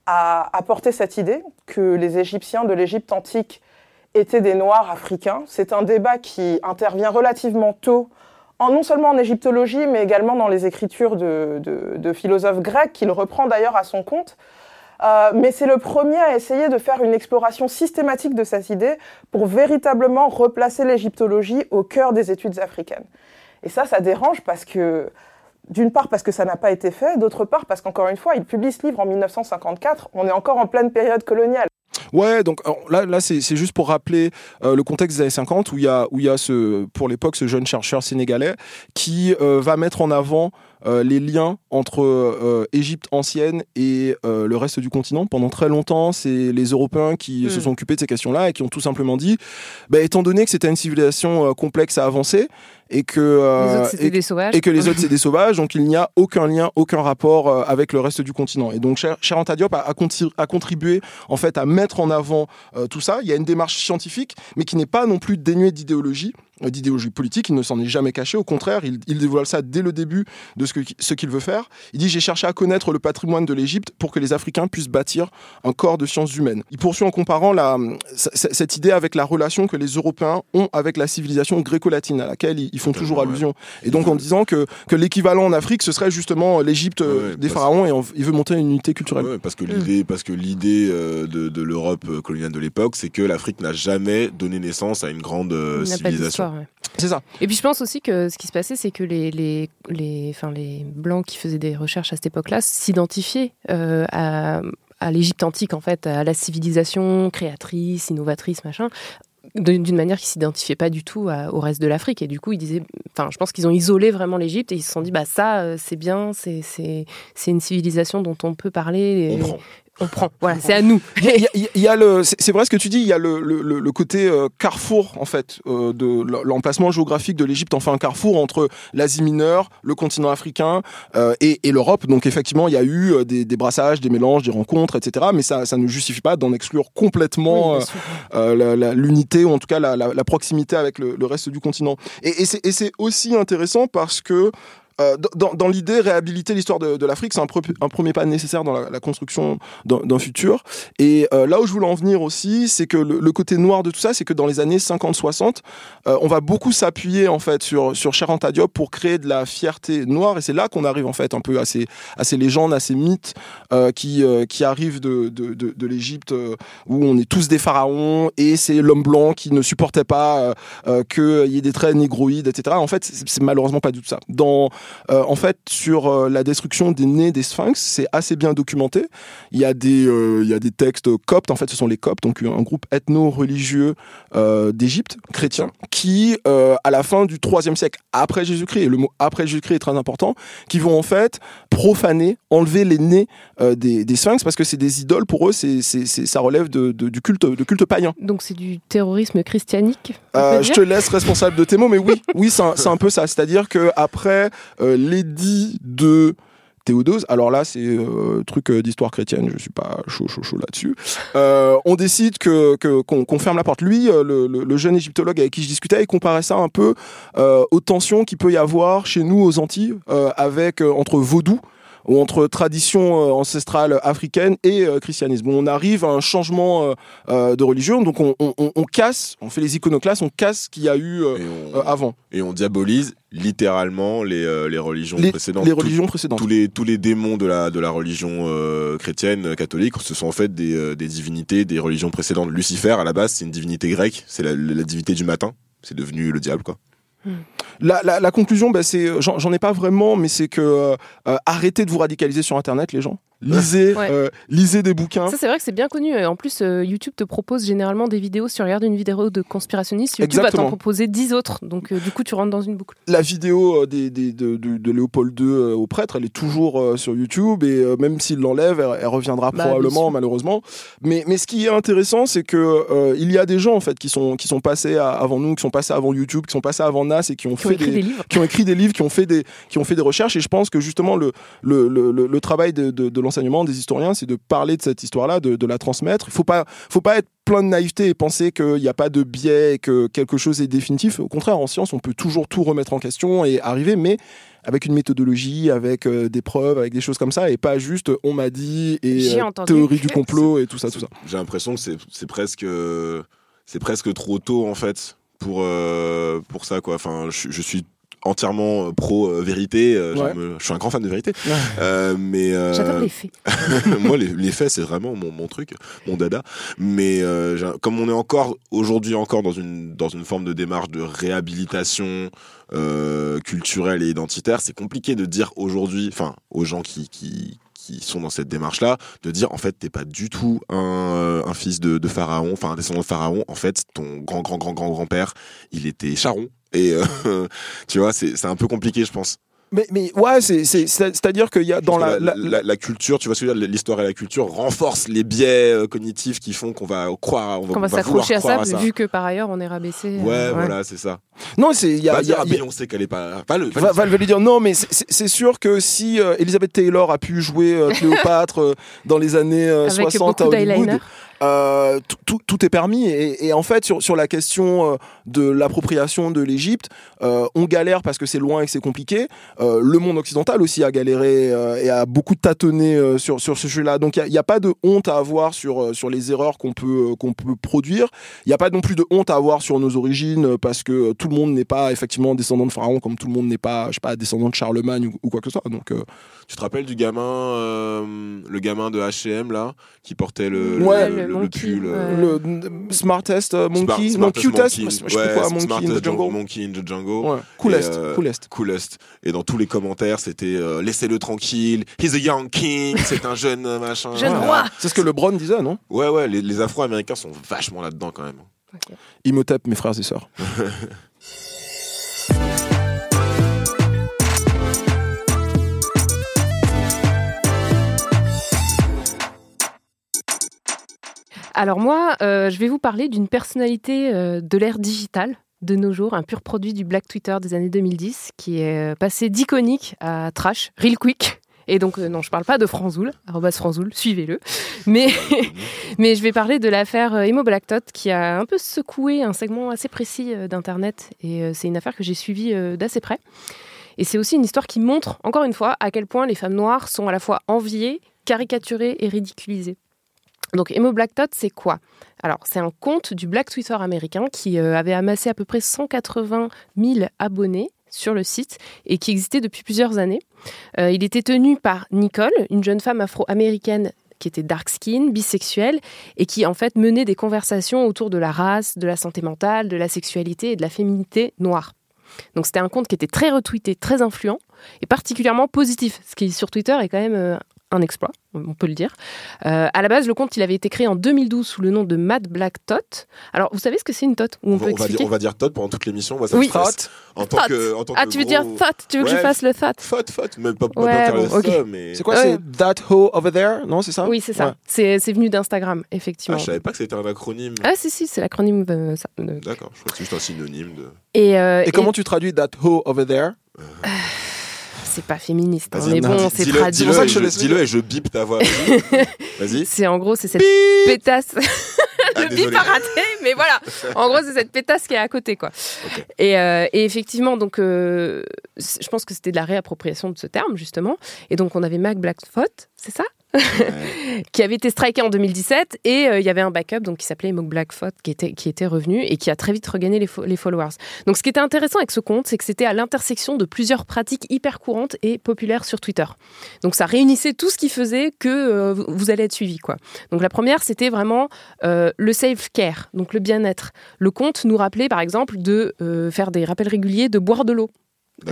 à apporter cette idée que les Égyptiens de l'Égypte antique étaient des Noirs africains. C'est un débat qui intervient relativement tôt, en, non seulement en égyptologie, mais également dans les écritures de, philosophes grecs, qu'il reprend d'ailleurs à son compte. Euh, mais c'est le premier à essayer de faire une exploration systématique de cette idée pour véritablement replacer l'égyptologie au cœur des études africaines. Et ça, ça dérange parce que d'une part parce que ça n'a pas été fait, d'autre part parce qu'encore une fois, il publie ce livre en 1954, on est encore en pleine période coloniale.
Ouais, donc là, là c'est juste pour rappeler euh, le contexte des années 50 où il y a, où il y a ce, pour l'époque ce jeune chercheur sénégalais qui euh, va mettre en avant euh, les liens entre euh, Égypte ancienne et euh, le reste du continent. Pendant très longtemps, c'est les Européens qui se sont occupés de ces questions-là et qui ont tout simplement dit, bah, étant donné que c'était une civilisation euh, complexe à avancer et que
Les
euh,
autres, c'était
et-
des sauvages.
et que les autres c'est des sauvages, donc il n'y a aucun lien, aucun rapport euh, avec le reste du continent. Et donc Cher Cher Anta Diop a, contribué en fait à mettre en avant euh, tout ça. Il y a une démarche scientifique, mais qui n'est pas non plus dénuée d'idéologie, d'idéologie politique. Il ne s'en est jamais caché. Au contraire, il, il dévoile ça dès le début de ce qu'il veut faire. Il dit j'ai cherché à connaître le patrimoine de l'Égypte pour que les Africains puissent bâtir un corps de sciences humaines. Il poursuit en comparant la, cette idée avec la relation que les Européens ont avec la civilisation gréco-latine à laquelle ils, ils font toujours allusion. Et donc en disant que, que l'équivalent en Afrique, ce serait justement l'Égypte euh,
Ouais,
des pharaons et on- il veut monter une unité culturelle.
Ouais, parce que l'idée, parce que l'idée euh, de, de l'Europe euh, coloniale de l'époque, c'est que l'Afrique n'a jamais donné naissance à une grande euh, civilisation.
C'est ça.
Et puis je pense aussi que ce qui se passait, c'est que les, les, les, enfin, les Blancs qui faisaient des recherches à cette époque-là s'identifiaient euh, à, à l'Égypte antique, en fait, à la civilisation créatrice, innovatrice, machin, d'une manière qui s'identifiait pas du tout au reste de l'Afrique. Et du coup, ils disaient, enfin, je pense qu'ils ont isolé vraiment l'Égypte et ils se sont dit, bah ça, euh, c'est bien, c'est une civilisation dont on peut parler.
On prend.
Voilà, c'est à nous.
Il y a- y y le, c'est vrai ce que tu dis. Il y a le, le, le- le côté euh, carrefour en fait euh, de l'emplacement géographique de l'Égypte. Enfin, un carrefour entre l'Asie mineure, le continent africain euh, et, et l'Europe. Donc effectivement, il y a eu euh, des, des brassages, des mélanges, des rencontres, etc. Mais ça, ça ne justifie pas d'en exclure complètement
Oui,
euh, euh, l'unité ou en tout cas la, la- la proximité avec le, le reste du continent. Et, et c'est et c'est aussi intéressant parce que euh, dans, dans l'idée, réhabiliter l'histoire de, de l'Afrique, c'est un, un premier pas nécessaire dans la, la construction d'un futur. Et euh, là où je voulais en venir aussi, c'est que le, le côté noir de tout ça, c'est que dans les années 50-60, euh, on va beaucoup s'appuyer en fait sur sur Cheikh Anta Diop pour créer de la fierté noire. Et c'est là qu'on arrive en fait un peu à ces, à ces légendes, à ces mythes euh, qui euh, qui arrivent de de, de, de l'Égypte où on est tous des pharaons et c'est l'homme blanc qui ne supportait pas qu'il y ait des traits négroïdes, etc. En fait, c'est malheureusement pas du tout ça. Dans euh, en fait, sur euh, la destruction des nez des sphinx, c'est assez bien documenté. Il y a des, euh, il y a des textes coptes. En fait, ce sont les coptes, donc un groupe ethno-religieux d'Égypte, chrétien, qui, à la fin du 3e siècle après Jésus-Christ, et le mot après Jésus-Christ est très important, qui vont en fait profaner, enlever les nez des, des sphinx parce que c'est des idoles pour eux, c'est, c'est, c'est- ça relève de, de- du culte, de culte païen.
Donc c'est du terrorisme christianique
je te laisse responsable de tes mots, mais oui, oui, c'est un, c'est un peu ça. C'est-à-dire que après euh, l'édit de Théodose, alors là c'est euh, truc euh, d'histoire chrétienne, je suis pas chaud chaud chaud là-dessus. On décide que qu'on ferme la porte. Lui, le, jeune égyptologue avec qui je discutais, il comparait ça un peu aux tensions qu'il peut y avoir chez nous aux Antilles avec entre vaudou ou entre tradition euh, ancestrale africaine et euh, christianisme. On arrive à un changement euh, de religion, donc on, on- on- on casse, on fait les iconoclastes, on casse ce qu'il y a eu
Et on,
avant,
et on diabolise littéralement les, les religions
les,
précédentes.
les
Tout-
religions précédentes.
tous les tous les démons de la de la religion chrétienne catholique ce sont en fait des, des divinités des religions précédentes Lucifer à la base c'est une divinité grecque c'est la, la divinité du matin c'est devenu le diable quoi
La, la- conclusion, bah, c'est, j'en j'en ai pas vraiment, mais c'est que euh, euh, arrêtez de vous radicaliser sur Internet, les gens. Lisez,
Ouais.
euh, lisez des bouquins.
Ça, c'est vrai que c'est bien connu. Et En plus, euh, YouTube te propose généralement des vidéos. Si tu regardes une vidéo de conspirationniste, YouTube va t'en proposer 10 autres. Donc, euh, du coup, tu rentres dans une boucle.
La vidéo euh, des, des- de, de- de Léopold II euh, au prêtre, elle est toujours euh, sur YouTube et euh, même s'il l'enlève, elle, elle reviendra
Bah,
probablement malheureusement. Mais, mais ce qui est intéressant, c'est que euh, il y a des gens en fait qui sont qui sont passés à- avant nous, qui sont passés avant YouTube, qui sont passés avant Nas et qui ont
Qui
fait
des livres.
qui ont écrit des livres, qui ont fait des, qui ont fait des recherches. Et je pense que justement, le, le, le, le- le travail de, de, de l'enseignement des historiens, c'est de parler de cette histoire-là, de, de la transmettre. Il faut pas, faut pas être plein de naïveté et penser qu'il n'y a pas de biais et que quelque chose est définitif. Au contraire, en science, on peut toujours tout remettre en question et arriver, mais avec une méthodologie, avec euh, des preuves, avec des choses comme ça, et pas juste euh, on m'a dit et euh, théorie du complot et tout ça, tout ça.
j'ai l'impression que c'est presque euh, c'est presque trop tôt en fait pour euh, pour ça quoi enfin je, je suis entièrement euh, pro euh, vérité euh,
Ouais.
je suis un grand fan de vérité Euh, mais euh,
J'adore les faits.
moi, les, les faits, c'est vraiment mon, mon truc, mon dada. Mais euh, comme on est encore aujourd'hui encore dans une dans une forme de démarche de réhabilitation euh, culturelle et identitaire, c'est compliqué de dire aujourd'hui, enfin, aux gens qui qui qui sont dans cette démarche-là, de dire en fait t'es pas du tout un, euh, un fils de, de pharaon, enfin un descendant de pharaon. En fait, ton grand grand grand grand grand père, il était charron. Et euh, tu vois, c'est c'est un peu compliqué, je pense.
Mais, mais ouais, c'est, c'est, c'est- c'est-à-dire qu'il y a dans la,
la,
la-
la- la culture, tu vois ce que je veux dire, l'histoire et la culture renforcent les biais euh, cognitifs qui font qu'on va croire, on va,
Qu'on va s'accrocher à ça,
croire à ça.
vu que par ailleurs, on est rabaissé. euh,
Ouais, voilà, c'est ça.
non, c'est, il y a, y a- a-
qu'elle est pas. Pas le. pas
Va,
le-
va le dire non, mais c'est- sûr que si euh, Elizabeth Taylor a pu jouer euh, Cléopâtre euh, dans les années euh,
Avec
60 à Hollywood. Euh, tout, est permis. Et, et en fait, sur, sur la question euh, de l'appropriation de l'Égypte, euh, on galère parce que c'est loin et que c'est compliqué. Euh, le monde occidental aussi a galéré euh, et a beaucoup tâtonné euh, sur, sur ce jeu-là. Donc il n'y a, pas de honte à avoir sur, sur les erreurs qu'on peut, qu'on peut produire. Il n'y a pas non plus de honte à avoir sur nos origines parce que tout le monde n'est pas effectivement descendant de Pharaon comme tout le monde n'est pas, je sais pas, descendant de Charlemagne ou, ou quoi que ce soit. Donc euh,
Tu te rappelles du gamin, euh, le gamin de H&M là, qui portait le, le-
Ouais,
le,
le
le
monkey,
pull. euh,
ouais.
le smartest euh, monkey,
Smart-
non cutest,
monkey,
je sais
ouais,
quoi, monkey in the jungle.
Monkey in the jungle.
Ouais. Coolest,
Et, euh,
coolest.
Coolest. Et dans tous les commentaires, c'était euh, laissez-le tranquille. He's a young king. C'est un jeune euh, machin.
Jeune roi.
C'est ce que LeBron disait, non?
Ouais, ouais. Les, les Afro-Américains sont vachement là-dedans quand même.
Imhotep, mes frères et sœurs.
Alors moi, euh, je vais vous parler d'une personnalité euh, de l'ère digitale de nos jours, un pur produit du Black Twitter des années 2010, qui est euh, passé d'iconique à trash, real quick. Et donc, non, je parle pas de Franzoul, arrobas Franzoul, suivez-le. Mais, mais je vais parler de l'affaire Emo Black Tot, qui a un peu secoué un segment assez précis d'Internet. Et c'est une affaire que j'ai suivie d'assez près. Et c'est aussi une histoire qui montre, encore une fois, à quel point les femmes noires sont à la fois enviées, caricaturées et ridiculisées. Donc Emo Black Tot, c'est quoi? Alors, c'est un compte du Black Twitter américain qui euh, avait amassé à peu près 180 000 abonnés sur le site et qui existait depuis plusieurs années. Euh, il était tenu par Nicole, une jeune femme afro-américaine qui était dark skin, bisexuelle, et qui en fait menait des conversations autour de la race, de la santé mentale, de la sexualité et de la féminité noire. Donc c'était un compte qui était très retweeté, très influent et particulièrement positif, ce qui sur Twitter est quand même euh, un exploit, on peut le dire. Euh, à la base, le compte il avait été créé en 2012 sous le nom de Mad Black Tot. Alors, vous savez ce que c'est une tot
On,
on,
va,
peut
on va dire,
expliquer
on va dire Todd pendant toute l'émission. Moi, ça
Oui.
me stresse. En tant
Thought.
que, en tant
Ah,
que
tu veux
gros-
dire thought Tu veux que je fasse le thought
Fot, fot, même pas, pas
Ouais, bon,
ça, mais.
C'est quoi
Ouais.
C'est That Ho Over There Non, c'est ça
Oui, c'est ça.
Ouais.
C'est c'est venu d'Instagram,
Ah,
effectivement.
je savais pas que c'était un acronyme.
Ah, si, si, c'est l'acronyme. de ça- de-
D'accord, je crois que c'est juste un synonyme de.
Et, euh,
Et comment tu traduis That Ho Over There
C'est pas féministe, hein, mais
non,
bon,
dis-
c'est traduit.
Dis-le
C'est pour ça
et,
que je
je-
laisse
dis-le et je bip ta voix. Vas-y.
C'est en gros, c'est cette pétasse.
Ah,
le bip a raté, mais voilà. En gros, c'est cette pétasse qui est à côté, quoi. Et, euh, et effectivement, donc, euh, je pense que c'était de la réappropriation de ce terme, justement. Et donc, on avait Mac Blackfoot, c'est ça? qui avait été striké en 2017 et euh, il y avait un backup donc qui s'appelait Mock Blackfoot qui était qui était revenu et qui a très vite regagné les, fo- les followers. Donc ce qui était intéressant avec ce compte, c'est que c'était à l'intersection de plusieurs pratiques hyper courantes et populaires sur Twitter. Donc ça réunissait tout ce qui faisait que euh, vous- allez être suivi quoi. Donc la première c'était vraiment euh, le self care, donc le bien-être. Le compte nous rappelait par exemple de faire des rappels réguliers de boire de l'eau.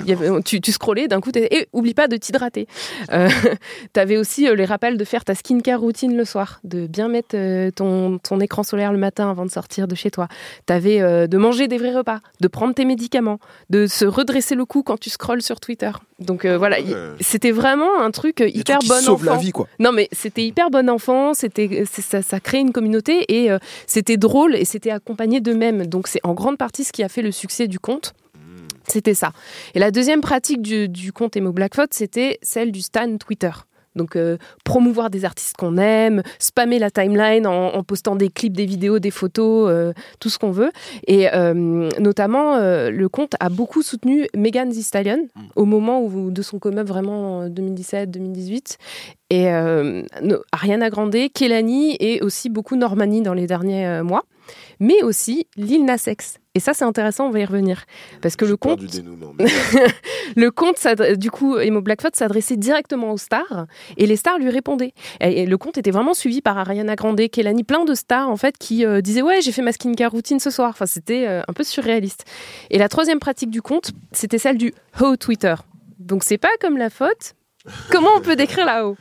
Il y avait- tu, tu scrollais, d'un coup, et oublie pas de t'hydrater. Euh, T'avais aussi euh, les rappels de faire ta skincare routine le soir, de bien mettre euh, ton, ton écran solaire le matin avant de sortir de chez toi. T'avais euh, de manger des vrais repas, de prendre tes médicaments, de se redresser le cou quand tu scrolles sur Twitter. Donc euh, voilà, c'était vraiment un truc hyper bon enfant.
la vie, quoi.
Non, mais c'était hyper bon enfant, c'était, ça, ça créait une communauté et c'était drôle et c'était accompagné d'eux-mêmes. Donc c'est en grande partie ce qui a fait le succès du compte. C'était ça. Et la deuxième pratique du, compte Emo Blackfoot, c'était celle du stan Twitter. Donc euh, promouvoir des artistes qu'on aime, spammer la timeline en, postant des clips, des vidéos, des photos, euh, tout ce qu'on veut. Et euh, notamment, le compte a beaucoup soutenu Megan Thee Stallion au moment de son come-up vraiment en 2017-2018. Et Ariana Grande, Kelani et aussi beaucoup Normani dans les derniers mois. Mais aussi Lil Nas X. Et ça, c'est intéressant, on va y revenir. Parce que le
peur
compte
du dénouement. mais-
le compte, s'adre- du coup, Emo Blackfoot s'adressait directement aux stars et les stars lui répondaient. Et, le compte était vraiment suivi par Ariana Grande, Kelani, plein de stars en fait qui euh, disaient ouais j'ai fait ma skincare routine ce soir. Enfin c'était euh, un peu surréaliste. Et la troisième pratique du compte, c'était celle du Ho Twitter. Donc c'est pas comme la faute. Comment on peut décrire la Ho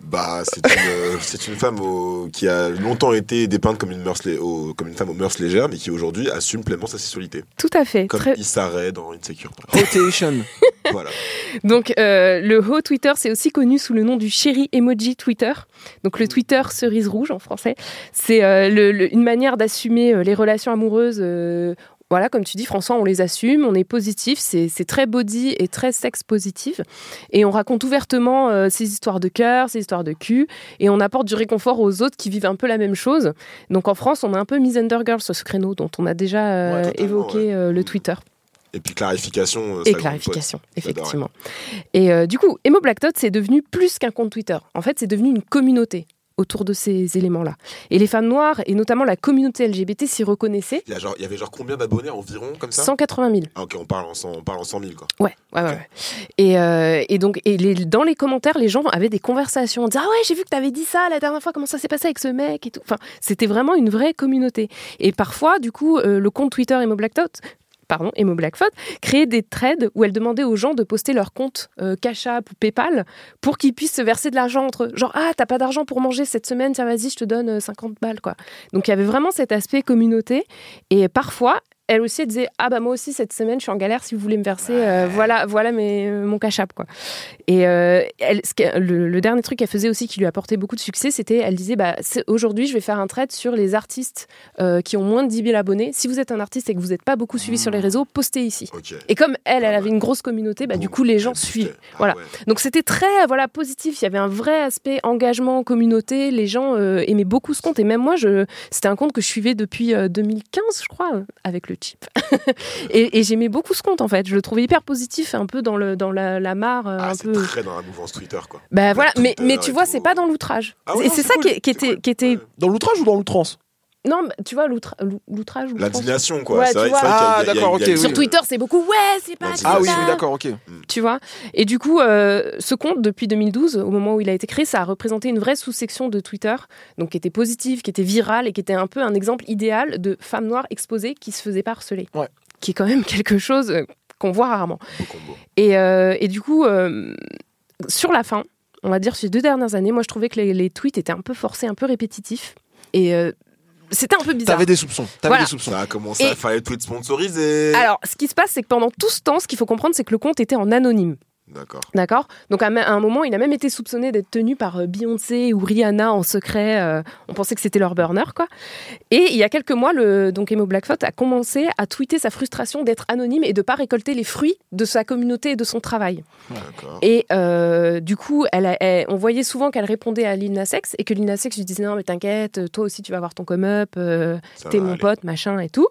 Bah, c'est une, euh, c'est une femme au- qui a longtemps été dépeinte comme une, mœurs au- comme une femme aux mœurs légères, mais qui aujourd'hui assume pleinement sa sexualité.
Tout à fait.
Comme
Très-
Issa Rae dans Insecure.
Rotation.
voilà.
Donc, euh, le Ho Twitter, c'est aussi connu sous le nom du chéri emoji Twitter. Donc, le Twitter cerise rouge en français. C'est euh, le- le- une manière d'assumer euh, les relations amoureuses. Voilà, comme tu dis, François, on les assume, on est positif, c'est très body et très sexe positif. Et on raconte ouvertement euh, ces histoires de cœur, ces histoires de cul, et on apporte du réconfort aux autres qui vivent un peu la même chose. Donc en France, on a un peu mis Undergirl sur ce créneau dont on a déjà euh,
Ouais,
évoqué
ouais.
euh, le Twitter.
Et puis clarification.
Et clarification, effectivement. Et euh, du coup, Emo Black Tot, c'est devenu plus qu'un compte Twitter. En fait, c'est devenu une communauté autour de ces éléments-là. Et les femmes noires, et notamment la communauté LGBT, s'y reconnaissaient.
Il y, a genre, il y avait genre combien d'abonnés environ comme ça?
180 000.
Ah, ok, on parle en 100, on parle en 100 000 quoi.
Ouais, ouais, ouais. ouais. Et, euh, et donc, et les, dans les commentaires, les gens avaient des conversations. On disait, ah ouais, j'ai vu que t'avais dit ça la dernière fois, comment ça s'est passé avec ce mec et tout. Enfin, c'était vraiment une vraie communauté. Et parfois, du coup, euh, le compte Twitter Emo Black Tot, pardon, Emo Blackfoot, créait des threads où elle demandait aux gens de poster leur compte euh, Cash App ou PayPal pour qu'ils puissent se verser de l'argent entre eux. Genre, ah, t'as pas d'argent pour manger cette semaine, tiens, vas-y, je te donne euh, 50 balles, quoi. Donc, il y avait vraiment cet aspect communauté. Et parfois, elle aussi, elle disait, ah bah moi aussi, cette semaine, je suis en galère, si vous voulez me verser, euh, voilà, voilà mes, euh, mon Cash App, quoi. Et euh, elle, ce qu'elle- le, le dernier truc qu'elle faisait aussi qui lui apportait beaucoup de succès, c'était, elle disait, bah, aujourd'hui, je vais faire un trade sur les artistes euh, qui ont moins de 10 000 abonnés. Si vous êtes un artiste et que vous n'êtes pas beaucoup suivi sur les réseaux, postez ici. Et comme elle, elle avait une grosse communauté, bah, du coup, les gens suivent.
Ah
Voilà.
ouais.
Donc c'était très voilà positif. Il y avait un vrai aspect engagement, communauté. Les gens aimaient beaucoup ce compte. Et même moi, je, c'était un compte que je suivais depuis euh, 2015, je crois, avec le type. et et j'aimais beaucoup ce compte en fait. Je le trouvais hyper positif, un peu dans, le, dans la, la mare. euh,
Ah,
un
c'est
peu...
très dans la mouvance Twitter, quoi.
Bah voilà, mais,
Twitter
mais tu vois, c'est pas dans l'outrage.
Ah ouais,
et c'est ça
cool,
qui, était.
cool.
Qui était...
Dans l'outrage ou dans l'outrance?
Non, mais tu vois, l'outra- l'ou- l'outrage.
L'indignation, quoi.
Ouais,
vrai,
vois.
Ah, d'accord, ok,
Sur
oui.
Twitter, c'est beaucoup ouais, c'est pas.
Ah oui, d'accord, ok.
Tu vois Et du coup, euh, ce compte, depuis 2012, au moment où il a été créé, ça a représenté une vraie sous-section de Twitter, donc qui était positive, qui était virale et qui était un peu un exemple idéal de femmes noires exposées qui se faisaient pas harceler.
Ouais.
Qui est quand même quelque chose euh, qu'on voit rarement. Et, euh, et du coup, euh, sur la fin, on va dire ces deux dernières années, moi je trouvais que les, les tweets étaient un peu forcés, un peu répétitifs. Et euh, c'était un peu bizarre.
T'avais des soupçons. T'avais
Voilà.
des soupçons.
Ça a commencé
Et-
à faire les tweets sponsorisés.
Alors, ce qui se passe, c'est que pendant tout ce temps, ce qu'il faut comprendre, c'est que le compte était en anonyme.
D'accord.
D'accord Donc, à un moment, il a même été soupçonné d'être tenu par euh, Beyoncé ou Rihanna en secret. euh, on pensait que c'était leur burner, quoi. Et il y a quelques mois, le, donc Emo Blackfoot a commencé à tweeter sa frustration d'être anonyme et de pas récolter les fruits de sa communauté et de son travail.
D'accord.
Et euh, du coup, elle a- elle- on voyait souvent qu'elle répondait à Lil Nas X et que Lil Nas X lui disait non mais t'inquiète, toi aussi tu vas avoir ton come up, euh, t'es mon
aller.
pote, machin et tout.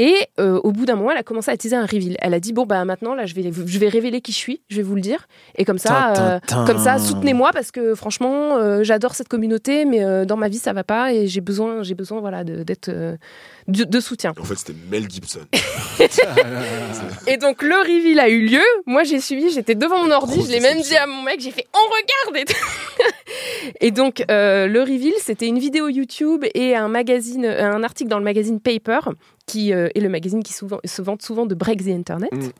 Et euh, au bout d'un moment, elle a commencé à teaser un reveal. Elle a dit bon bah maintenant là, je vais je vais révéler qui je suis, je vais vous le dire. Et comme ça, euh, comme ça, soutenez-moi parce que franchement, euh, j'adore cette communauté, mais dans ma vie ça va pas et j'ai besoin j'ai besoin voilà de- d'être de, de soutien.
En fait, c'était Mel Gibson.
Et donc le reveal a eu lieu. Moi j'ai suivi, j'étais devant mon ordi, je l'ai même dit à mon mec, j'ai fait on regarde et, tout. Et donc euh, le reveal c'était une vidéo YouTube et un magazine, un article dans le magazine Paper qui euh, est le magazine qui souvent, se vante souvent de Break the Internet.
Mm.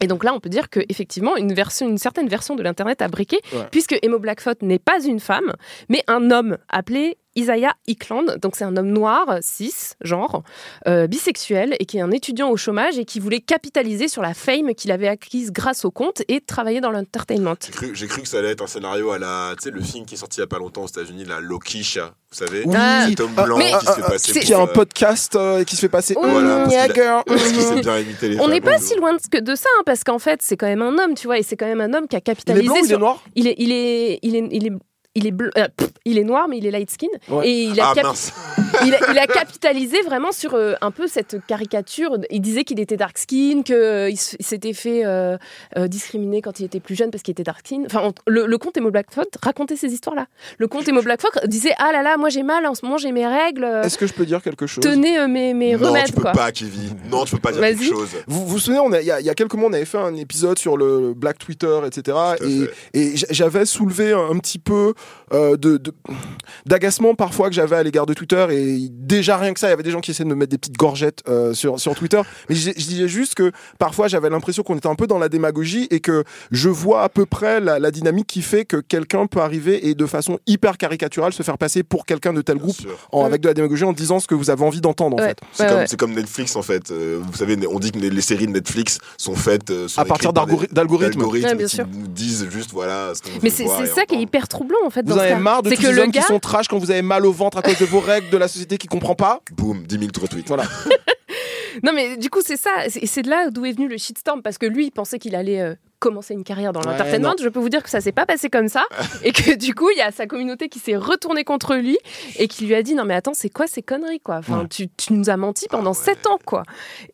Et donc là, on peut dire que effectivement, une version, une certaine version de l'internet a briqué,
Ouais.
puisque Emo Blackfoot n'est pas une femme, mais un homme appelé Isaiah Eakland. Donc c'est un homme noir, cis, genre, euh, bisexuel, et qui est un étudiant au chômage et qui voulait capitaliser sur la fame qu'il avait acquise grâce au compte et travailler dans l'entertainment.
J'ai cru, j'ai cru que ça allait être un scénario à la. Tu sais, le film qui est sorti il y a pas longtemps aux États-Unis, la Lokisha. Vous savez
Oui.
Cet homme blanc
mais-
qui se fait passer
c'est-
pour,
Qui a un
euh,
podcast euh, qui se fait passer.
Oui,
Voilà, parce
yeah,
qu'il a-
girl.
Parce qu'il sait bien imiter les
On n'est pas si loin de, que- de ça, hein, parce qu'en fait, c'est quand même un homme, tu vois, et c'est quand même un homme qui a
Il est
capitalisé
blanc ou il
sur...
est noir
Il est, il est, il est, il est, il est, bleu- euh, pff, il est noir, mais il est light skin.
Ouais.
Et il a,
Ah
il, a, il a capitalisé vraiment sur euh, un peu cette caricature. Il disait qu'il était dark skin, qu'il il il s'était fait euh, euh, discriminer quand il était plus jeune parce qu'il était dark skin. Enfin, on- le, le comte Emo Blackfoot racontait ces histoires-là. Le comte Emo Blackfoot disait Ah là là, moi j'ai mal, en ce moment j'ai mes règles. euh,
Est-ce que je peux dire quelque chose?
Tenez euh, mes, mes
Non,
remèdes,
tu peux
quoi.
pas, Kevin. Non, tu peux pas dire quelque chose.
Vous vous souvenez, il y, a- il y a quelques mois, on avait fait un épisode sur le Black Twitter, etc. Et, j'avais soulevé un, un petit peu euh, de, de- d'agacement parfois que j'avais à l'égard de Twitter. Et déjà rien que ça, il y avait des gens qui essaient de me mettre des petites gorgettes euh, sur, sur Twitter. Mais je, je disais juste que parfois j'avais l'impression qu'on était un peu dans la démagogie et que je vois à peu près la, la dynamique qui fait que quelqu'un peut arriver et de façon hyper caricaturale se faire passer pour quelqu'un de tel
Bien
groupe en- avec de la démagogie en disant ce que vous avez envie d'entendre en fait.
C'est
ouais,
comme,
ouais.
c'est comme Netflix en fait. Euh, vous savez, on dit que les, séries de Netflix sont faites euh, sont
À partir d'algorithmes.
d'algorithmes
Ouais, bien
qui
sûr.
nous disent juste voilà ce qu'on
Mais
veut
c'est
voir
c'est
et
ça qui est hyper troublant en fait.
Vous
dans
en avez marre de tous
que
ces
le
hommes
gars,
qui sont trash quand vous avez mal au ventre à cause de vos règles de la société qui comprend pas
Boum, 10 000 retweets.
Voilà.
Non, mais du coup, c'est ça. C'est c'est de là d'où est venu le shitstorm. Parce que lui, il pensait qu'il allait euh, commencer une carrière dans
Ouais,
l'entertainment. Je peux vous dire que ça s'est pas passé comme ça. et que du coup, il y a sa communauté qui s'est retournée contre lui et qui lui a dit Non, mais attends, c'est quoi ces conneries, quoi? Enfin, tu, tu nous as menti pendant sept ans, quoi.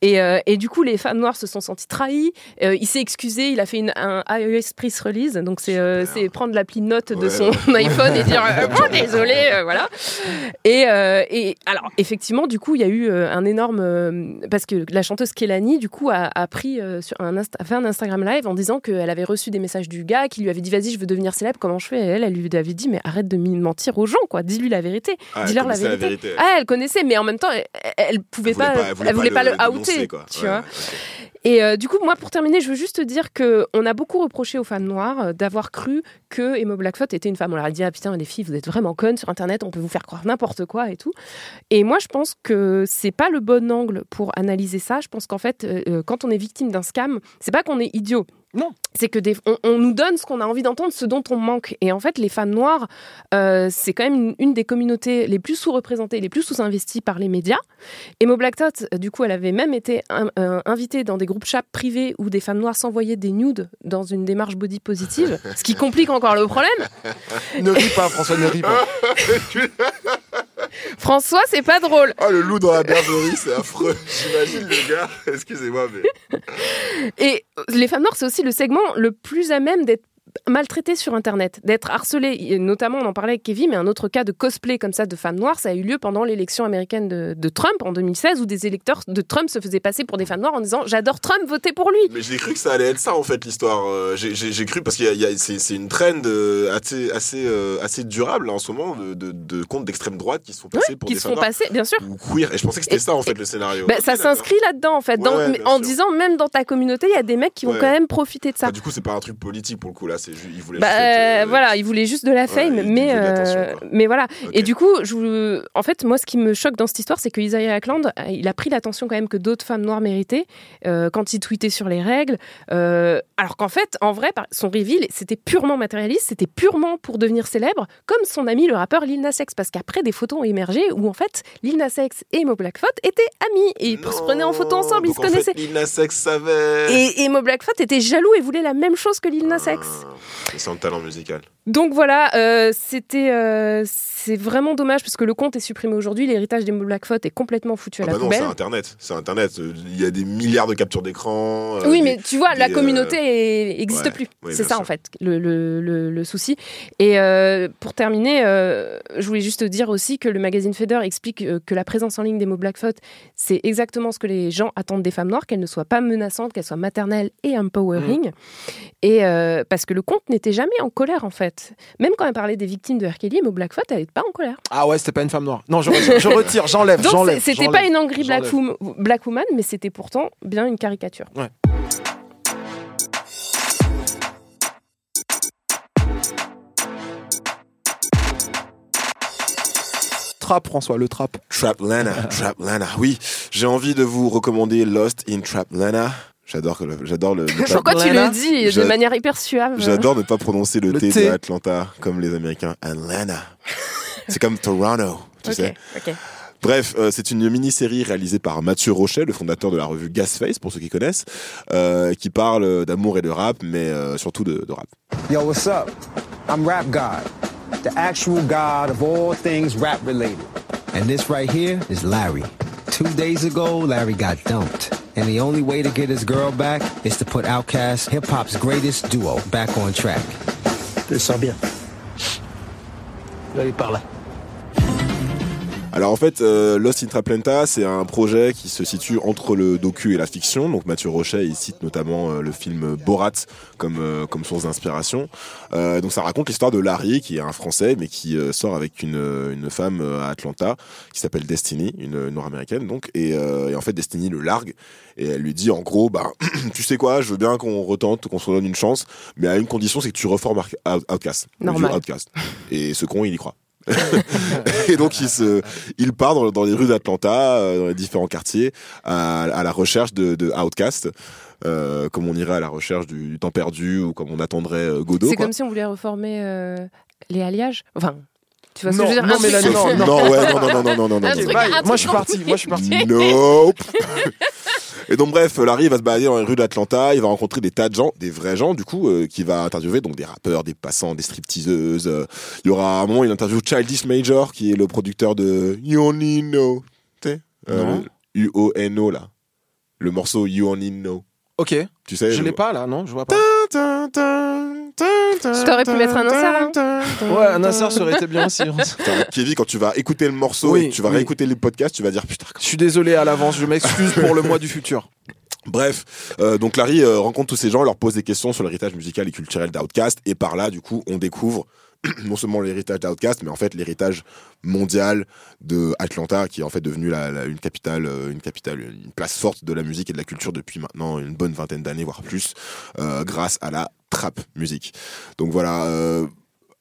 Et, euh, et du coup, les fans noirs se sont sentis trahis. Euh, il s'est excusé. Il a fait une, un iOS press release. Donc, c'est euh, prendre l'appli note de son iPhone et dire euh, Oh, désolé, voilà. Et, et alors, effectivement, du coup, il y a eu un énorme. parce que la chanteuse Kelani, du coup, a, a pris sur un a fait un Instagram live en disant qu'elle avait reçu des messages du gars qui lui avait dit Vas-y, je veux devenir célèbre, comment je fais? Et elle, elle lui avait dit Mais arrête de mentir aux gens, quoi. Dis-lui la vérité.
Ah,
Dis-leur la
connaissait
vérité. Ah, elle connaissait, mais en même temps, elle, elle pouvait
Elle
pas,
pas,
elle voulait pas le,
dénoncer,
outer,
quoi.
tu
Ouais,
vois. Et euh, du coup, moi, pour terminer, je veux juste te dire que on a beaucoup reproché aux femmes noires euh, d'avoir cru que Emma Blackfoot était une femme. On leur a dit ah putain les filles, vous êtes vraiment connes sur Internet, on peut vous faire croire n'importe quoi et tout. Et moi, je pense que c'est pas le bon angle pour analyser ça. Je pense qu'en fait, euh, quand on est victime d'un scam, c'est pas qu'on est idiot.
Non.
C'est que des, on, on nous donne ce qu'on a envie d'entendre, ce dont on manque. Et en fait, les femmes noires, euh, c'est quand même une, une des communautés les plus sous-représentées, les plus sous-investies par les médias. Emo Black Tot, du coup, elle avait même été in- euh, invitée dans des groupes chat privés où des femmes noires s'envoyaient des nudes dans une démarche body positive, ce qui complique encore le problème.
Ne ris pas, François, ne ris pas.
François, c'est pas drôle.
Oh, le loup dans la bergerie, c'est affreux. J'imagine le gars. Excusez-moi, mais.
Et les femmes noires, c'est aussi le segment le plus à même d'être maltraité sur Internet, d'être harcelé. Et notamment, on en parlait avec Kevin, mais un autre cas de cosplay comme ça de femmes noires, ça a eu lieu pendant l'élection américaine de, de Trump en 2016, où des électeurs de Trump se faisaient passer pour des femmes noires en disant J'adore Trump, votez pour lui.
Mais j'ai cru que ça allait être ça en fait l'histoire. Euh, j'ai- cru parce a- c'est une trend euh, assez assez euh, assez durable en ce moment de, de, de comptes d'extrême droite qui se font passer pour
qui
des
se
femmes
font passer, bien sûr.
ou queer. Et je pensais que c'était ça en fait le scénario.
Bah, ça s'inscrit là-dedans en fait,
Ouais,
Dans-
ouais,
mais
bien
en
sûr.
disant même dans ta communauté, il y a des mecs qui vont quand même profiter de ça.
Bah, du coup, c'est pas un truc politique pour le coup là. C'est ils voulaient
Bah,
juste être, euh,
voilà, il voulait juste de la fame,
il
mais,
voulait
euh, mais voilà. Et du coup, je, en fait, moi, ce qui me choque dans cette histoire, c'est que Isaiah Ackland, euh, il a pris l'attention quand même que d'autres femmes noires méritaient euh, quand il tweetait sur les règles. Euh, alors qu'en fait, en vrai, son reveal, c'était purement matérialiste, c'était purement pour devenir célèbre, comme son ami le rappeur Lil Nas X, parce qu'après, des photos ont émergé où en fait, Lil Nas X et Mo Blackfoot étaient amis et ils se prenaient en photo ensemble, ils se
en fait,
connaissaient.
Lil Nas X savait.
Et, et Mo Blackfoot était jaloux et voulait la même chose que Lil Nas X.
C'est talent musical.
Donc voilà, euh, c'était, euh, c'est vraiment dommage parce que le compte est supprimé aujourd'hui. L'héritage des Blackfoot est complètement foutu à
Ah
la
bah non, c'est. Internet. C'est Internet. Il y a des milliards de captures d'écran. euh,
oui,
des-
mais tu vois, la communauté n'existe
ouais,
plus.
oui,
c'est ça
sûr.
en fait le, le, le, le souci. Et pour terminer, je voulais juste dire aussi que le magazine Feder explique que la présence en ligne des mots Blackfoot, c'est exactement ce que les gens attendent des femmes noires, qu'elles ne soient pas menaçantes, qu'elles soient maternelles et empowering. Et euh, parce que le compte n'était jamais en colère en fait. Même quand elle parlait des victimes de R. Kelly, Mo Blackfoot, elle n'était pas en colère.
Ah ouais, c'était pas une femme noire. Non, je retire, je retire, j'enlève,
Donc
j'enlève.
c'était pas une angry black, woman- black woman, mais c'était pourtant bien une caricature.
Trap, François, le trap.
Trap Lana, Trap Lana. Oui, j'ai envie de vous recommander Lost in Trap Lana. J'adore que le- j'adore le, le-
Pourquoi tu le dis de manière hyper suave
j'adore ne pas prononcer le,
Le
T, de Atlanta comme les Américains. Atlanta. C'est comme Toronto, tu sais. Bref, euh, c'est une mini-série réalisée par Mathieu Rochet, le fondateur de la revue Gasface, pour ceux qui connaissent, euh, qui parle d'amour et de rap, mais euh, surtout de, de rap.
Yo, what's up? I'm Rap God, the actual god of all things rap related. And this right here is Larry. Two days ago, Larry got dumped. And the only way to get his girl back is to put Outkast, hip hop's greatest duo, back on track.
Je le sens bien. Là, il par là.
Alors en fait, euh, Lost in Traplanta, c'est un projet qui se situe entre le docu et la fiction. Donc Mathieu Rochet, il cite notamment euh, le film Borat comme euh, comme source d'inspiration. Euh, donc ça raconte l'histoire de Larry, qui est un Français, mais qui euh, sort avec une une femme à Atlanta, qui s'appelle Destiny, une, nord-américaine. Donc et, euh, et en fait Destiny le largue et elle lui dit en gros, bah tu sais quoi, je veux bien qu'on retente, qu'on se donne une chance, mais à une condition, c'est que tu reformes Outcast,
Normal.
Outcast. Et ce con, il y croit. et donc il se, il part dans, dans les rues d'Atlanta, euh, dans les différents quartiers, à, à la recherche de, de Outcast, euh, comme on irait à la recherche du, du temps perdu ou comme on attendrait euh, Godot.
C'est comme si on voulait reformer euh, les alliages. Enfin, tu vois ce
Non,
que je veux dire?
non, Mélanie, non,
non, ouais, non, non, non, non, non, non, non,
Moi, je suis parti, moi, je suis parti.
Nope. Et donc bref, Larry va se balader dans les rues d'Atlanta, il va rencontrer des tas de gens, des vrais gens du coup, euh, qui va interviewer donc des rappeurs, des passants, des stripteaseuses. euh. Il y aura à un moment une interview Childish Major qui est le producteur de You Only Know, tu sais, euh,
Non.
le U-O-N-O là, le morceau You Only Know.
Ok.
Tu sais,
Je l'ai pas là, non Je vois pas.
T'aurais pu mettre un insert, hein.
Ouais, un insert serait été bien aussi.
Putain, Kevin, quand tu vas écouter le morceau
Oui,
et que tu vas
oui.
réécouter les podcasts, tu vas dire putain.
Je suis désolé à l'avance, je m'excuse pour le mois du futur.
Bref, euh, donc Larry euh, rencontre tous ces gens, leur pose des questions sur l'héritage musical et culturel d'Outkast, et par là, du coup, on découvre non seulement l'héritage d'Outkast, mais en fait l'héritage mondial de Atlanta, qui est en fait devenu la, la- une capitale, euh, une capitale, une place forte de la musique et de la culture depuis maintenant une bonne vingtaine d'années, voire plus, euh, grâce à la trap musique. Donc voilà. euh,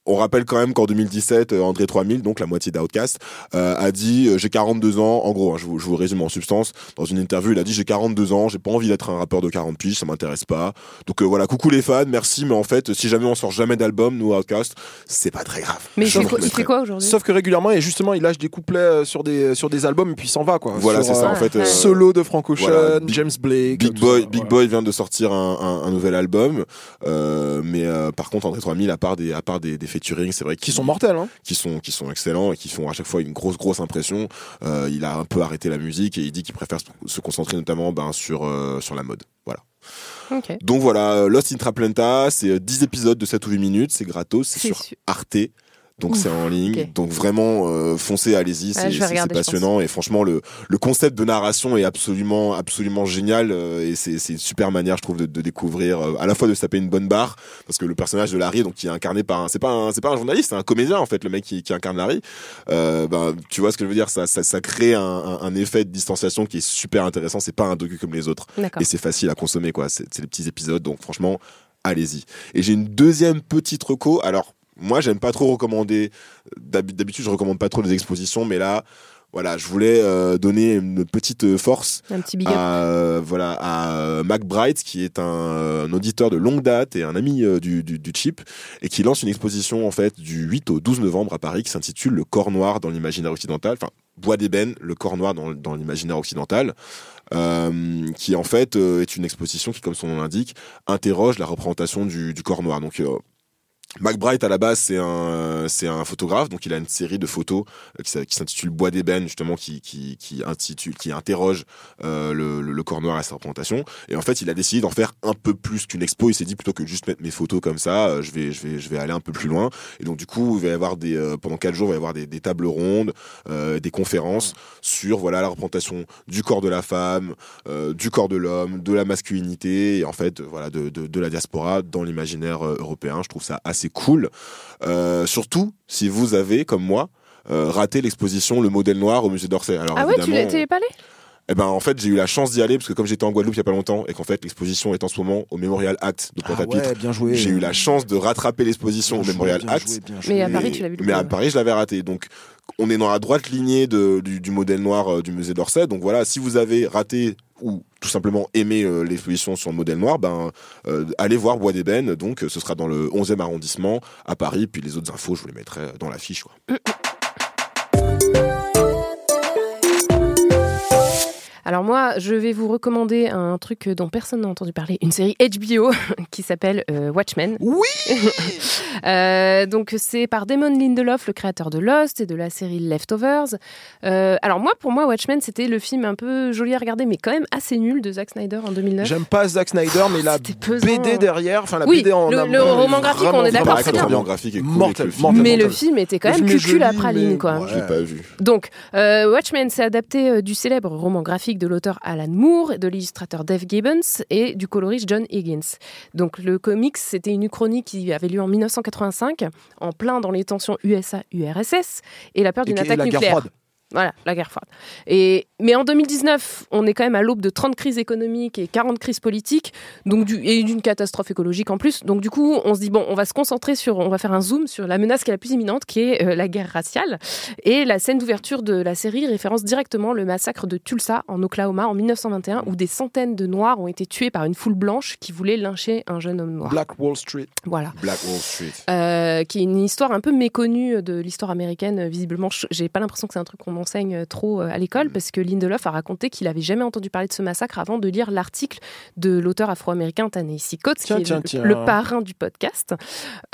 on rappelle quand même qu'en 2017, euh, André 3000, donc la moitié d'Outcast, euh, a dit euh, j'ai 42 ans. En gros, hein, je, vous, je vous résume en substance. Dans une interview, il a dit j'ai 42 ans, j'ai pas envie d'être un rappeur de 40 piges, ça m'intéresse pas. Donc euh, voilà, coucou les fans, merci, mais en fait, si jamais on sort jamais d'album, nous Outcast, c'est pas très grave.
Mais il
Je
fait quoi,
vous
il fait quoi aujourd'hui?
Sauf que régulièrement, et justement, il lâche des couplets sur des, sur des albums et puis il s'en va quoi.
Voilà, c'est ça.
euh,
En fait, euh,
Solo de Frank Ocean,
voilà, Big-
James Blake.
Big Boy,
ça,
Big
voilà.
Boy vient de sortir un, un- un nouvel album, euh, mais euh, par contre André 3000 à part des à part des, des featuring, c'est vrai,
Qui sont mortels, hein.
qui sont qui sont excellents et qui font à chaque fois une grosse grosse impression. Euh, il a un peu arrêté la musique et il dit qu'il préfère se- concentrer notamment ben, sur euh, sur la mode. Voilà. Donc voilà, Lost in Traplanta, c'est euh, 10 épisodes de 7 ou 8 minutes, c'est gratos, c'est sur
su-
Arte. Donc c'est en ligne, donc vraiment euh, foncez, allez-y,
Ouais,
c'est
je
passionnant. et franchement le le concept de narration est absolument absolument génial euh, et c'est c'est une super manière je trouve de, de découvrir euh, à la fois de se taper une bonne barre parce que le personnage de Larry donc qui est incarné par un c'est pas un c'est pas un journaliste c'est un comédien en fait le mec qui, qui incarne Larry. Euh, ben tu vois ce que je veux dire ça ça, ça crée un, un, un effet de distanciation qui est super intéressant c'est pas un docu comme les autres. Et c'est facile à consommer quoi. C'est c'est les petits épisodes donc franchement allez-y. Et j'ai une deuxième petite reco. Alors moi j'aime pas trop recommander. D'hab- d'habitude je recommande pas trop les expositions mais là voilà je voulais euh, donner une petite euh, force
Un petit
à, euh, voilà, à euh, Mac Bright, qui est un, un auditeur de longue date et un ami euh, du, du, du chip, et qui lance une exposition en fait du 8 au 12 novembre à Paris qui s'intitule Le corps noir dans l'imaginaire occidental, enfin Bois d'ébène, le corps noir dans, dans l'imaginaire occidental, euh, qui en fait euh, est une exposition qui, comme son nom l'indique, interroge la représentation du, du corps noir. Donc euh, McBride à la base c'est un c'est un photographe. Donc il a une série de photos euh, qui, s'intitule Bois d'ébène justement qui qui qui intitule qui interroge euh, le, le, corps noir et sa représentation. Et en fait il a décidé d'en faire un peu plus qu'une expo. Il s'est dit plutôt que juste mettre mes photos comme ça euh, je vais je vais je vais aller un peu plus loin. Et donc du coup il va y avoir des euh, pendant quatre jours il va y avoir des, des tables rondes euh, des conférences sur voilà la représentation du corps de la femme euh, du corps de l'homme de la masculinité et en fait euh, voilà de, de, de la diaspora dans l'imaginaire euh, européen. Je trouve ça assez cool euh, surtout si vous avez comme moi euh, raté l'exposition Le modèle noir au musée d'Orsay. Alors
Ah ouais, tu l'es- pas allé?
Eh ben en fait j'ai eu la chance d'y aller parce que comme j'étais en Guadeloupe il y a pas longtemps et qu'en fait l'exposition est en ce moment au Memorial Act de
Ah
Pointe-à-Pitre.
ouais, bien joué.
J'ai eu la chance de rattraper l'exposition au
joué,
Memorial
bien
Act.
joué, bien
Mais à. Paris, tu l'as vu
Mais à. Paris, je l'avais raté. Donc, on est dans la droite lignée de, du, du modèle noir euh, du musée d'Orsay. Donc voilà, si vous avez raté ou tout simplement aimé euh, l'exposition sur le modèle noir, ben euh, allez voir Bois d'ébène. Donc, euh, ce sera dans le 11e arrondissement à Paris. Puis les autres infos, je vous les mettrai dans la fiche. Quoi.
Alors moi, je vais vous recommander un truc dont personne n'a entendu parler, une série HBO qui s'appelle euh, Watchmen.
Oui
Euh, donc c'est par Damon Lindelof, le créateur de Lost et de la série Leftovers. Euh, alors moi, pour moi, Watchmen, c'était le film un peu joli à regarder, mais quand même assez nul de Zack Snyder en 2009.
J'aime pas Zack Snyder, mais la
pesant.
BD derrière, enfin la
Oui,
BD en
le- roman graphique, on est d'accord, c'est bien.
graphique est cool
Mortel,
film.
mortel,
mais le film était quand
Le
même cucul à praline,
mais-
quoi.
Ouais.
Je l'ai pas vu.
Donc, euh, Watchmen, c'est adapté euh, du célèbre roman graphique de l'auteur Alan Moore, de l'illustrateur Dave Gibbons et du coloriste John Higgins. Donc, le comics, c'était une uchronie qui avait lieu en 1985, en plein dans les tensions USA-URSS et la peur d'une attaque
guerre
nucléaire.
froide?
Voilà, la guerre froide. Et, mais en 2019, on est quand même à l'aube de 30 crises économiques et 40 crises politiques, donc du, et d'une catastrophe écologique en plus. Donc du coup, on se dit, bon, on va se concentrer sur, on va faire un zoom sur la menace qui est la plus imminente, qui est euh, la guerre raciale. Et la scène d'ouverture de la série référence directement le massacre de Tulsa en Oklahoma en 1921, où des centaines de Noirs ont été tués par une foule blanche qui voulait lyncher un jeune homme noir.
Black Wall Street.
Voilà.
Black Wall Street.
Euh, qui est une histoire un peu méconnue de l'histoire américaine. Visiblement, je- j'ai pas l'impression que c'est un truc qu'on enseigne trop euh, à
Mm.
l'école, parce que Lindelof a raconté qu'il avait jamais entendu parler de ce massacre avant de lire l'article de l'auteur afro-américain Coates,
Tiens,
qui est
tiens,
le,
tiens.
le parrain du podcast.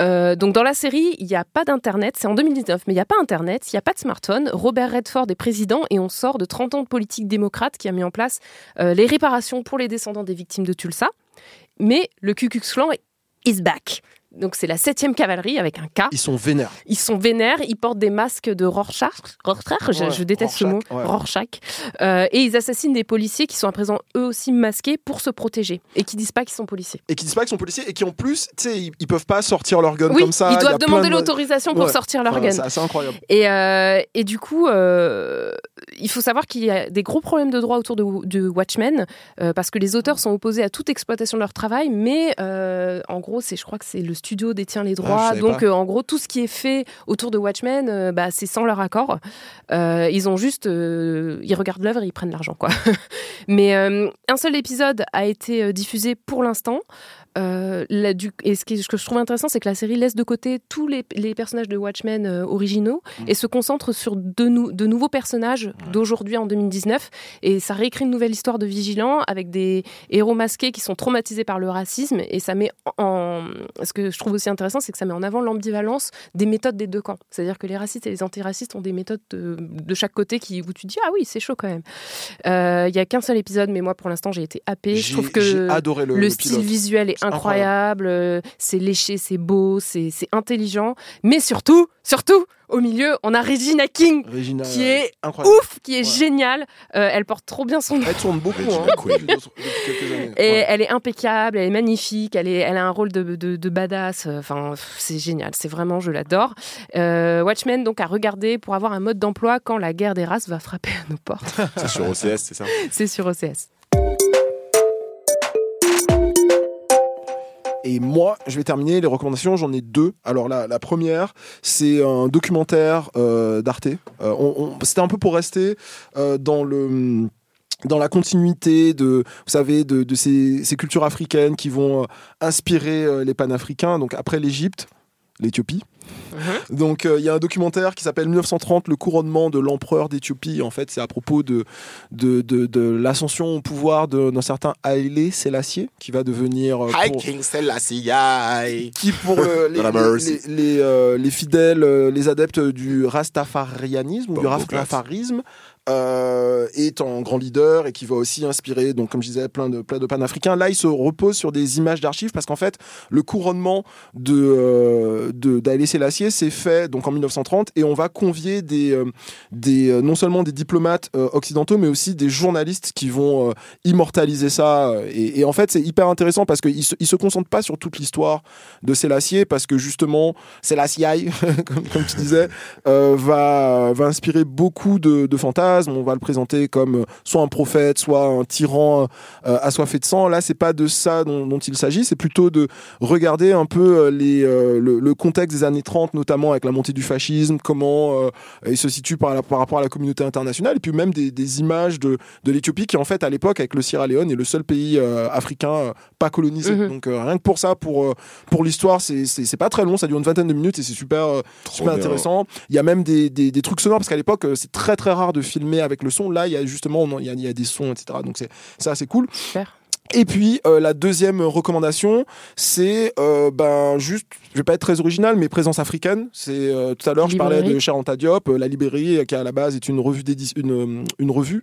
Euh, donc dans la série, il n'y a pas d'internet, c'est en 2019, mais il n'y a pas internet, il n'y a pas de smartphone. Robert Redford est président et on sort de 30 ans de politique démocrate qui a mis en place euh, les réparations pour les descendants des victimes de Tulsa. Mais le Ku Klux Klan is back. Donc c'est la 7e cavalerie avec un K.
Ils sont vénères.
Ils sont vénères, ils portent des masques de Rorschach. Rorschach, je,
Ouais,
je déteste ce mot.
Rorschach, ouais.
Rorschach. Euh, et ils assassinent des policiers qui sont à présent eux aussi masqués pour se protéger et qui disent pas qu'ils sont policiers.
Et qui disent pas qu'ils sont policiers et qui en plus, tu sais, ils, ils peuvent pas sortir leur gun
oui,
comme ça.
ils doivent demander
de-
l'autorisation pour
Ouais.
sortir leur
Enfin,
gun.
C'est incroyable.
Et, euh, et du coup, euh, il faut savoir qu'il y a des gros problèmes de droit autour de, de Watchmen, euh, parce que les auteurs sont opposés à toute exploitation de leur travail, mais euh, en gros, c'est, je crois que c'est le studio détient les droits,
Ah, savais
donc euh, en gros, tout ce qui est fait autour de Watchmen, bah, c'est sans leur accord. Ils ont juste, ils regardent l'œuvre et ils prennent l'argent, quoi. mais un seul épisode a été diffusé pour l'instant. Euh, la- du- et ce, qui, ce que je trouve intéressant, c'est que la série laisse de côté tous les, les personnages de Watchmen euh, originaux
Mm.
et se concentre sur de, nou- de nouveaux personnages d'aujourd'hui en 2019. Et ça réécrit une nouvelle histoire de vigilants avec des héros masqués qui sont traumatisés par le racisme. Et ça met en. Ce que je trouve aussi intéressant, c'est que ça met en avant l'ambivalence des méthodes des deux camps. C'est-à-dire que les racistes et les antiracistes ont des méthodes de, de chaque côté qui, où tu te dis Ah oui, c'est chaud quand même. Euh, Il y a qu'un seul épisode, mais moi pour l'instant j'ai été happée. Je trouve que
adoré le,
le,
le
style
pilote.
visuel est Incroyable, c'est léché, c'est beau, c'est c'est intelligent, mais surtout, surtout, au milieu, on a Regina King
Regina,
qui est
incroyable.
ouf, qui est géniale. Euh, elle porte trop bien son nom.
Elle tourne beaucoup hein,
Queen.
depuis, depuis quelques années.
Et
Ouais.
elle est impeccable, elle est magnifique, elle, est, elle a un rôle de, de, de badass. Enfin, c'est génial, c'est vraiment, je l'adore. Euh, Watchmen, donc, à regarder pour avoir un mode d'emploi quand la guerre des races va frapper à nos portes.
C'est sur OCS, c'est ça?
C'est sur OCS.
Et moi, je vais terminer les recommandations. J'en ai deux. Alors la, la première, c'est un documentaire euh, d'Arte. Euh, C'était un peu pour rester euh, dans le dans la continuité de, vous savez, de, ces, ces cultures africaines qui vont inspirer les panafricains. Donc après l'Égypte, l'Éthiopie. Donc euh, il y a un documentaire qui s'appelle 1930, le couronnement de l'empereur d'Éthiopie. En fait, c'est à propos de, de, de, de l'ascension au pouvoir de- d'un certain Haïlé Sélassié, qui va devenir... euh, pour-
King Selassie.
qui pour euh, les, les,
mercy.
les- les, euh, les fidèles, les adeptes du rastafarianisme ou du rastafarisme, euh, est en grand leader et qui va aussi inspirer, donc comme je disais, plein de, plein de panafricains. Là, il se repose sur des images d'archives parce qu'en fait, le couronnement de, euh, Sélassié s'est fait donc en 1930 et on va convier des, euh, des euh, non seulement des diplomates occidentaux mais aussi des journalistes qui vont immortaliser ça et, en fait c'est hyper intéressant parce qu'il se, se concentre pas sur toute l'histoire de Sélassié parce que justement Sélassié comme, comme tu disais va, va inspirer beaucoup de, de fantasmes on va le présenter comme euh, soit un prophète soit un tyran euh, assoiffé de sang. Là c'est pas de ça dont, dont il s'agit. C'est plutôt de regarder un peu euh, les, euh, le, le contexte des années 30 notamment avec la montée du fascisme comment euh, il se situe par, la- par rapport à la communauté internationale et puis même des, des images de, de l'Éthiopie qui en fait à l'époque avec le Sierra Leone est le seul pays euh, africain euh, pas colonisé.
Mhm.
donc euh, rien que pour ça pour, pour l'histoire c'est pas très long. Ça dure une vingtaine de minutes et c'est super, super
bien.
intéressant. Il y a même des, des, des trucs sonores parce qu'à l'époque c'est très très rare de filmer avec le son. Là il y a justement il y y a des sons etc donc c'est ça c'est cool.
Super.
et puis euh, la deuxième recommandation, c'est euh, ben juste, je vais pas être très original, mais présence africaine. C'est euh, tout à l'heure je parlais de Charanta Diop, la librairie euh, qui à la base est une revue une, une revue.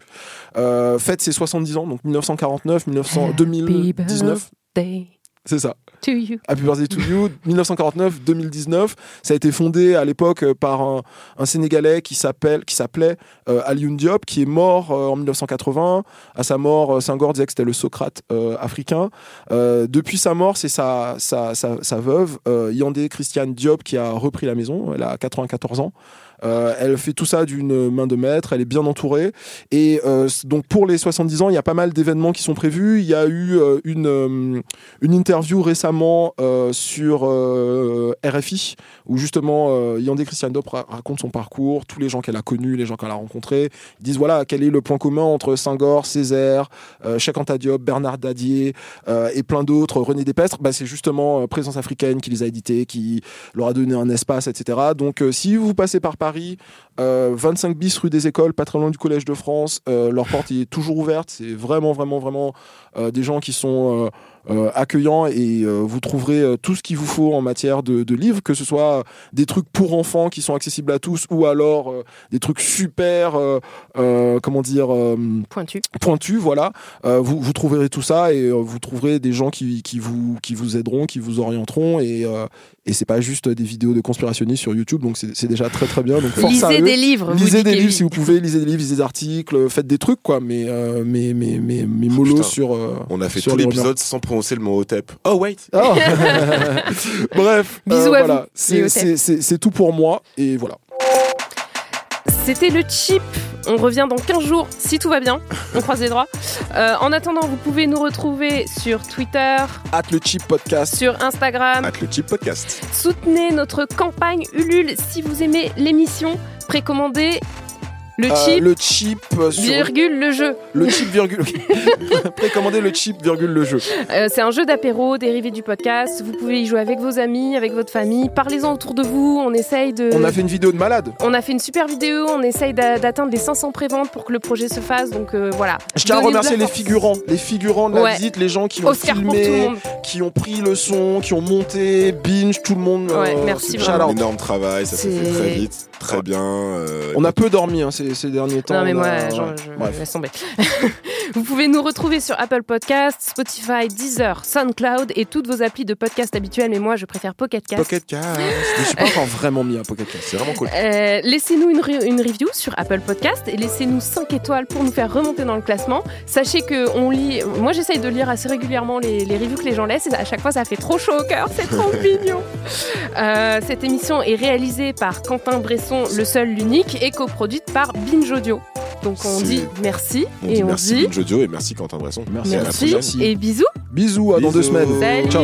Fête ses 70 ans, donc 1949, 1900, 2019,
Day
c'est ça.
to you.
Happy Birthday to You, 1949-2019. Ça a été fondé à l'époque euh, par un, un Sénégalais qui s'appelle, qui s'appelait euh, Alioune Diop, qui est mort euh, en 1980. À sa mort, euh, Senghor disait que c'était le Socrate euh, africain. Depuis sa mort, c'est sa, sa, sa, sa veuve, Yandé Christiane Diop, qui a repris la maison. Elle a 94 ans. Euh, elle fait tout ça d'une main de maître, elle est bien entourée. Et euh, donc pour les 70 ans, il y a pas mal d'événements qui sont prévus. Il y a eu euh, une, interview récemment sur RFI où justement Yandé Christiane Diop ra- raconte son parcours, tous les gens qu'elle a connus, les gens qu'elle a rencontrés. Ils disent voilà quel est le point commun entre Senghor, Césaire, Cheikh Anta Diop, Bernard Dadier et plein d'autres, René Despestre. Bah, c'est justement Présence africaine qui les a édités, qui leur a donné un espace, etc. Donc si vous passez par Paris, euh, 25 bis rue des Écoles, pas très loin du Collège de France, euh, leur porte est toujours ouverte. C'est vraiment, vraiment, vraiment euh, des gens qui sont euh, accueillants et euh, vous trouverez euh, tout ce qu'il vous faut en matière de, de livres, que ce soit des trucs pour enfants qui sont accessibles à tous ou alors euh, des trucs super, euh, euh, comment dire, euh,
Pointu.
pointu, voilà. Euh, vous, vous trouverez tout ça et euh, vous trouverez des gens qui, qui, vous, qui vous aideront, qui vous orienteront et, euh, et c'est pas juste des vidéos de conspirationnistes sur YouTube, donc c'est déjà très très bien. Donc force à
Lisez
eux.
des livres.
Lisez des livres si vous pouvez, lisez des livres, lisez des articles, faites des trucs quoi, mais euh, mais mais mais, mais mollo
putain.
sur. euh,
On a fait
sur
tout l'épisode sans prononcer le mot OTEP. Oh, wait
Oh. Bref, euh,
Bisous
voilà,
vous,
c'est tout pour moi et voilà.
C'était le chip. On revient dans 15 jours, si tout va bien. On croise les droits. Euh, en attendant, vous pouvez nous retrouver sur Twitter,
At le cheap podcast.
sur Instagram.
At le Chip Podcast.
Soutenez notre campagne Ulule si vous aimez l'émission. Précommandez Le
Euh,
chip,
le chip euh, sur
virgule, le jeu.
le chip virgule. Précommandez le chip virgule le jeu.
Euh, c'est un jeu d'apéro dérivé du podcast. Vous pouvez y jouer avec vos amis, avec votre famille. Parlez-en autour de vous. On essaye de.
On a fait une vidéo de malade.
On a fait une super vidéo. On essaye d'a- d'atteindre les 500 préventes pour que le projet se fasse. Donc euh, voilà.
Je tiens à remercier les figurants, les figurants de la
Ouais.
visite, les gens qui ont
Oscar
filmé, qui ont pris le son, qui ont monté, binge, tout le monde.
Ouais, merci vraiment.
Un énorme travail, ça s'est fait très vite, très bien. euh,
On a peu dormi hein, ces, ces derniers temps.
Non mais moi,
a-
genre, je
Bref.
laisse tomber. vous pouvez nous retrouver sur Apple Podcasts, Spotify, Deezer, SoundCloud et toutes vos applis de podcast habituelles. Mais moi, je préfère Pocket Cast.
Pocket Cast.
Je suis pas encore vraiment mis à Pocket Cast.
C'est vraiment cool.
Euh, laissez-nous une, re- une review sur Apple Podcast et laissez-nous 5 étoiles pour nous faire remonter dans le classement. Sachez que on lit, moi j'essaye de lire assez régulièrement les, les reviews que les gens laissent et à chaque fois ça fait trop chaud au cœur, c'est trop mignon. Euh, cette émission est réalisée par Quentin Bresson, le seul, l'unique, et coproduite par Binge Audio. Donc on dit merci
On
et
dit
on
merci
dit
Binge Audio et merci Quentin Bresson.
Merci, à la
merci
prochaine.
et bisous.
Bisous, à dans deux semaines.
Salut.
Ciao.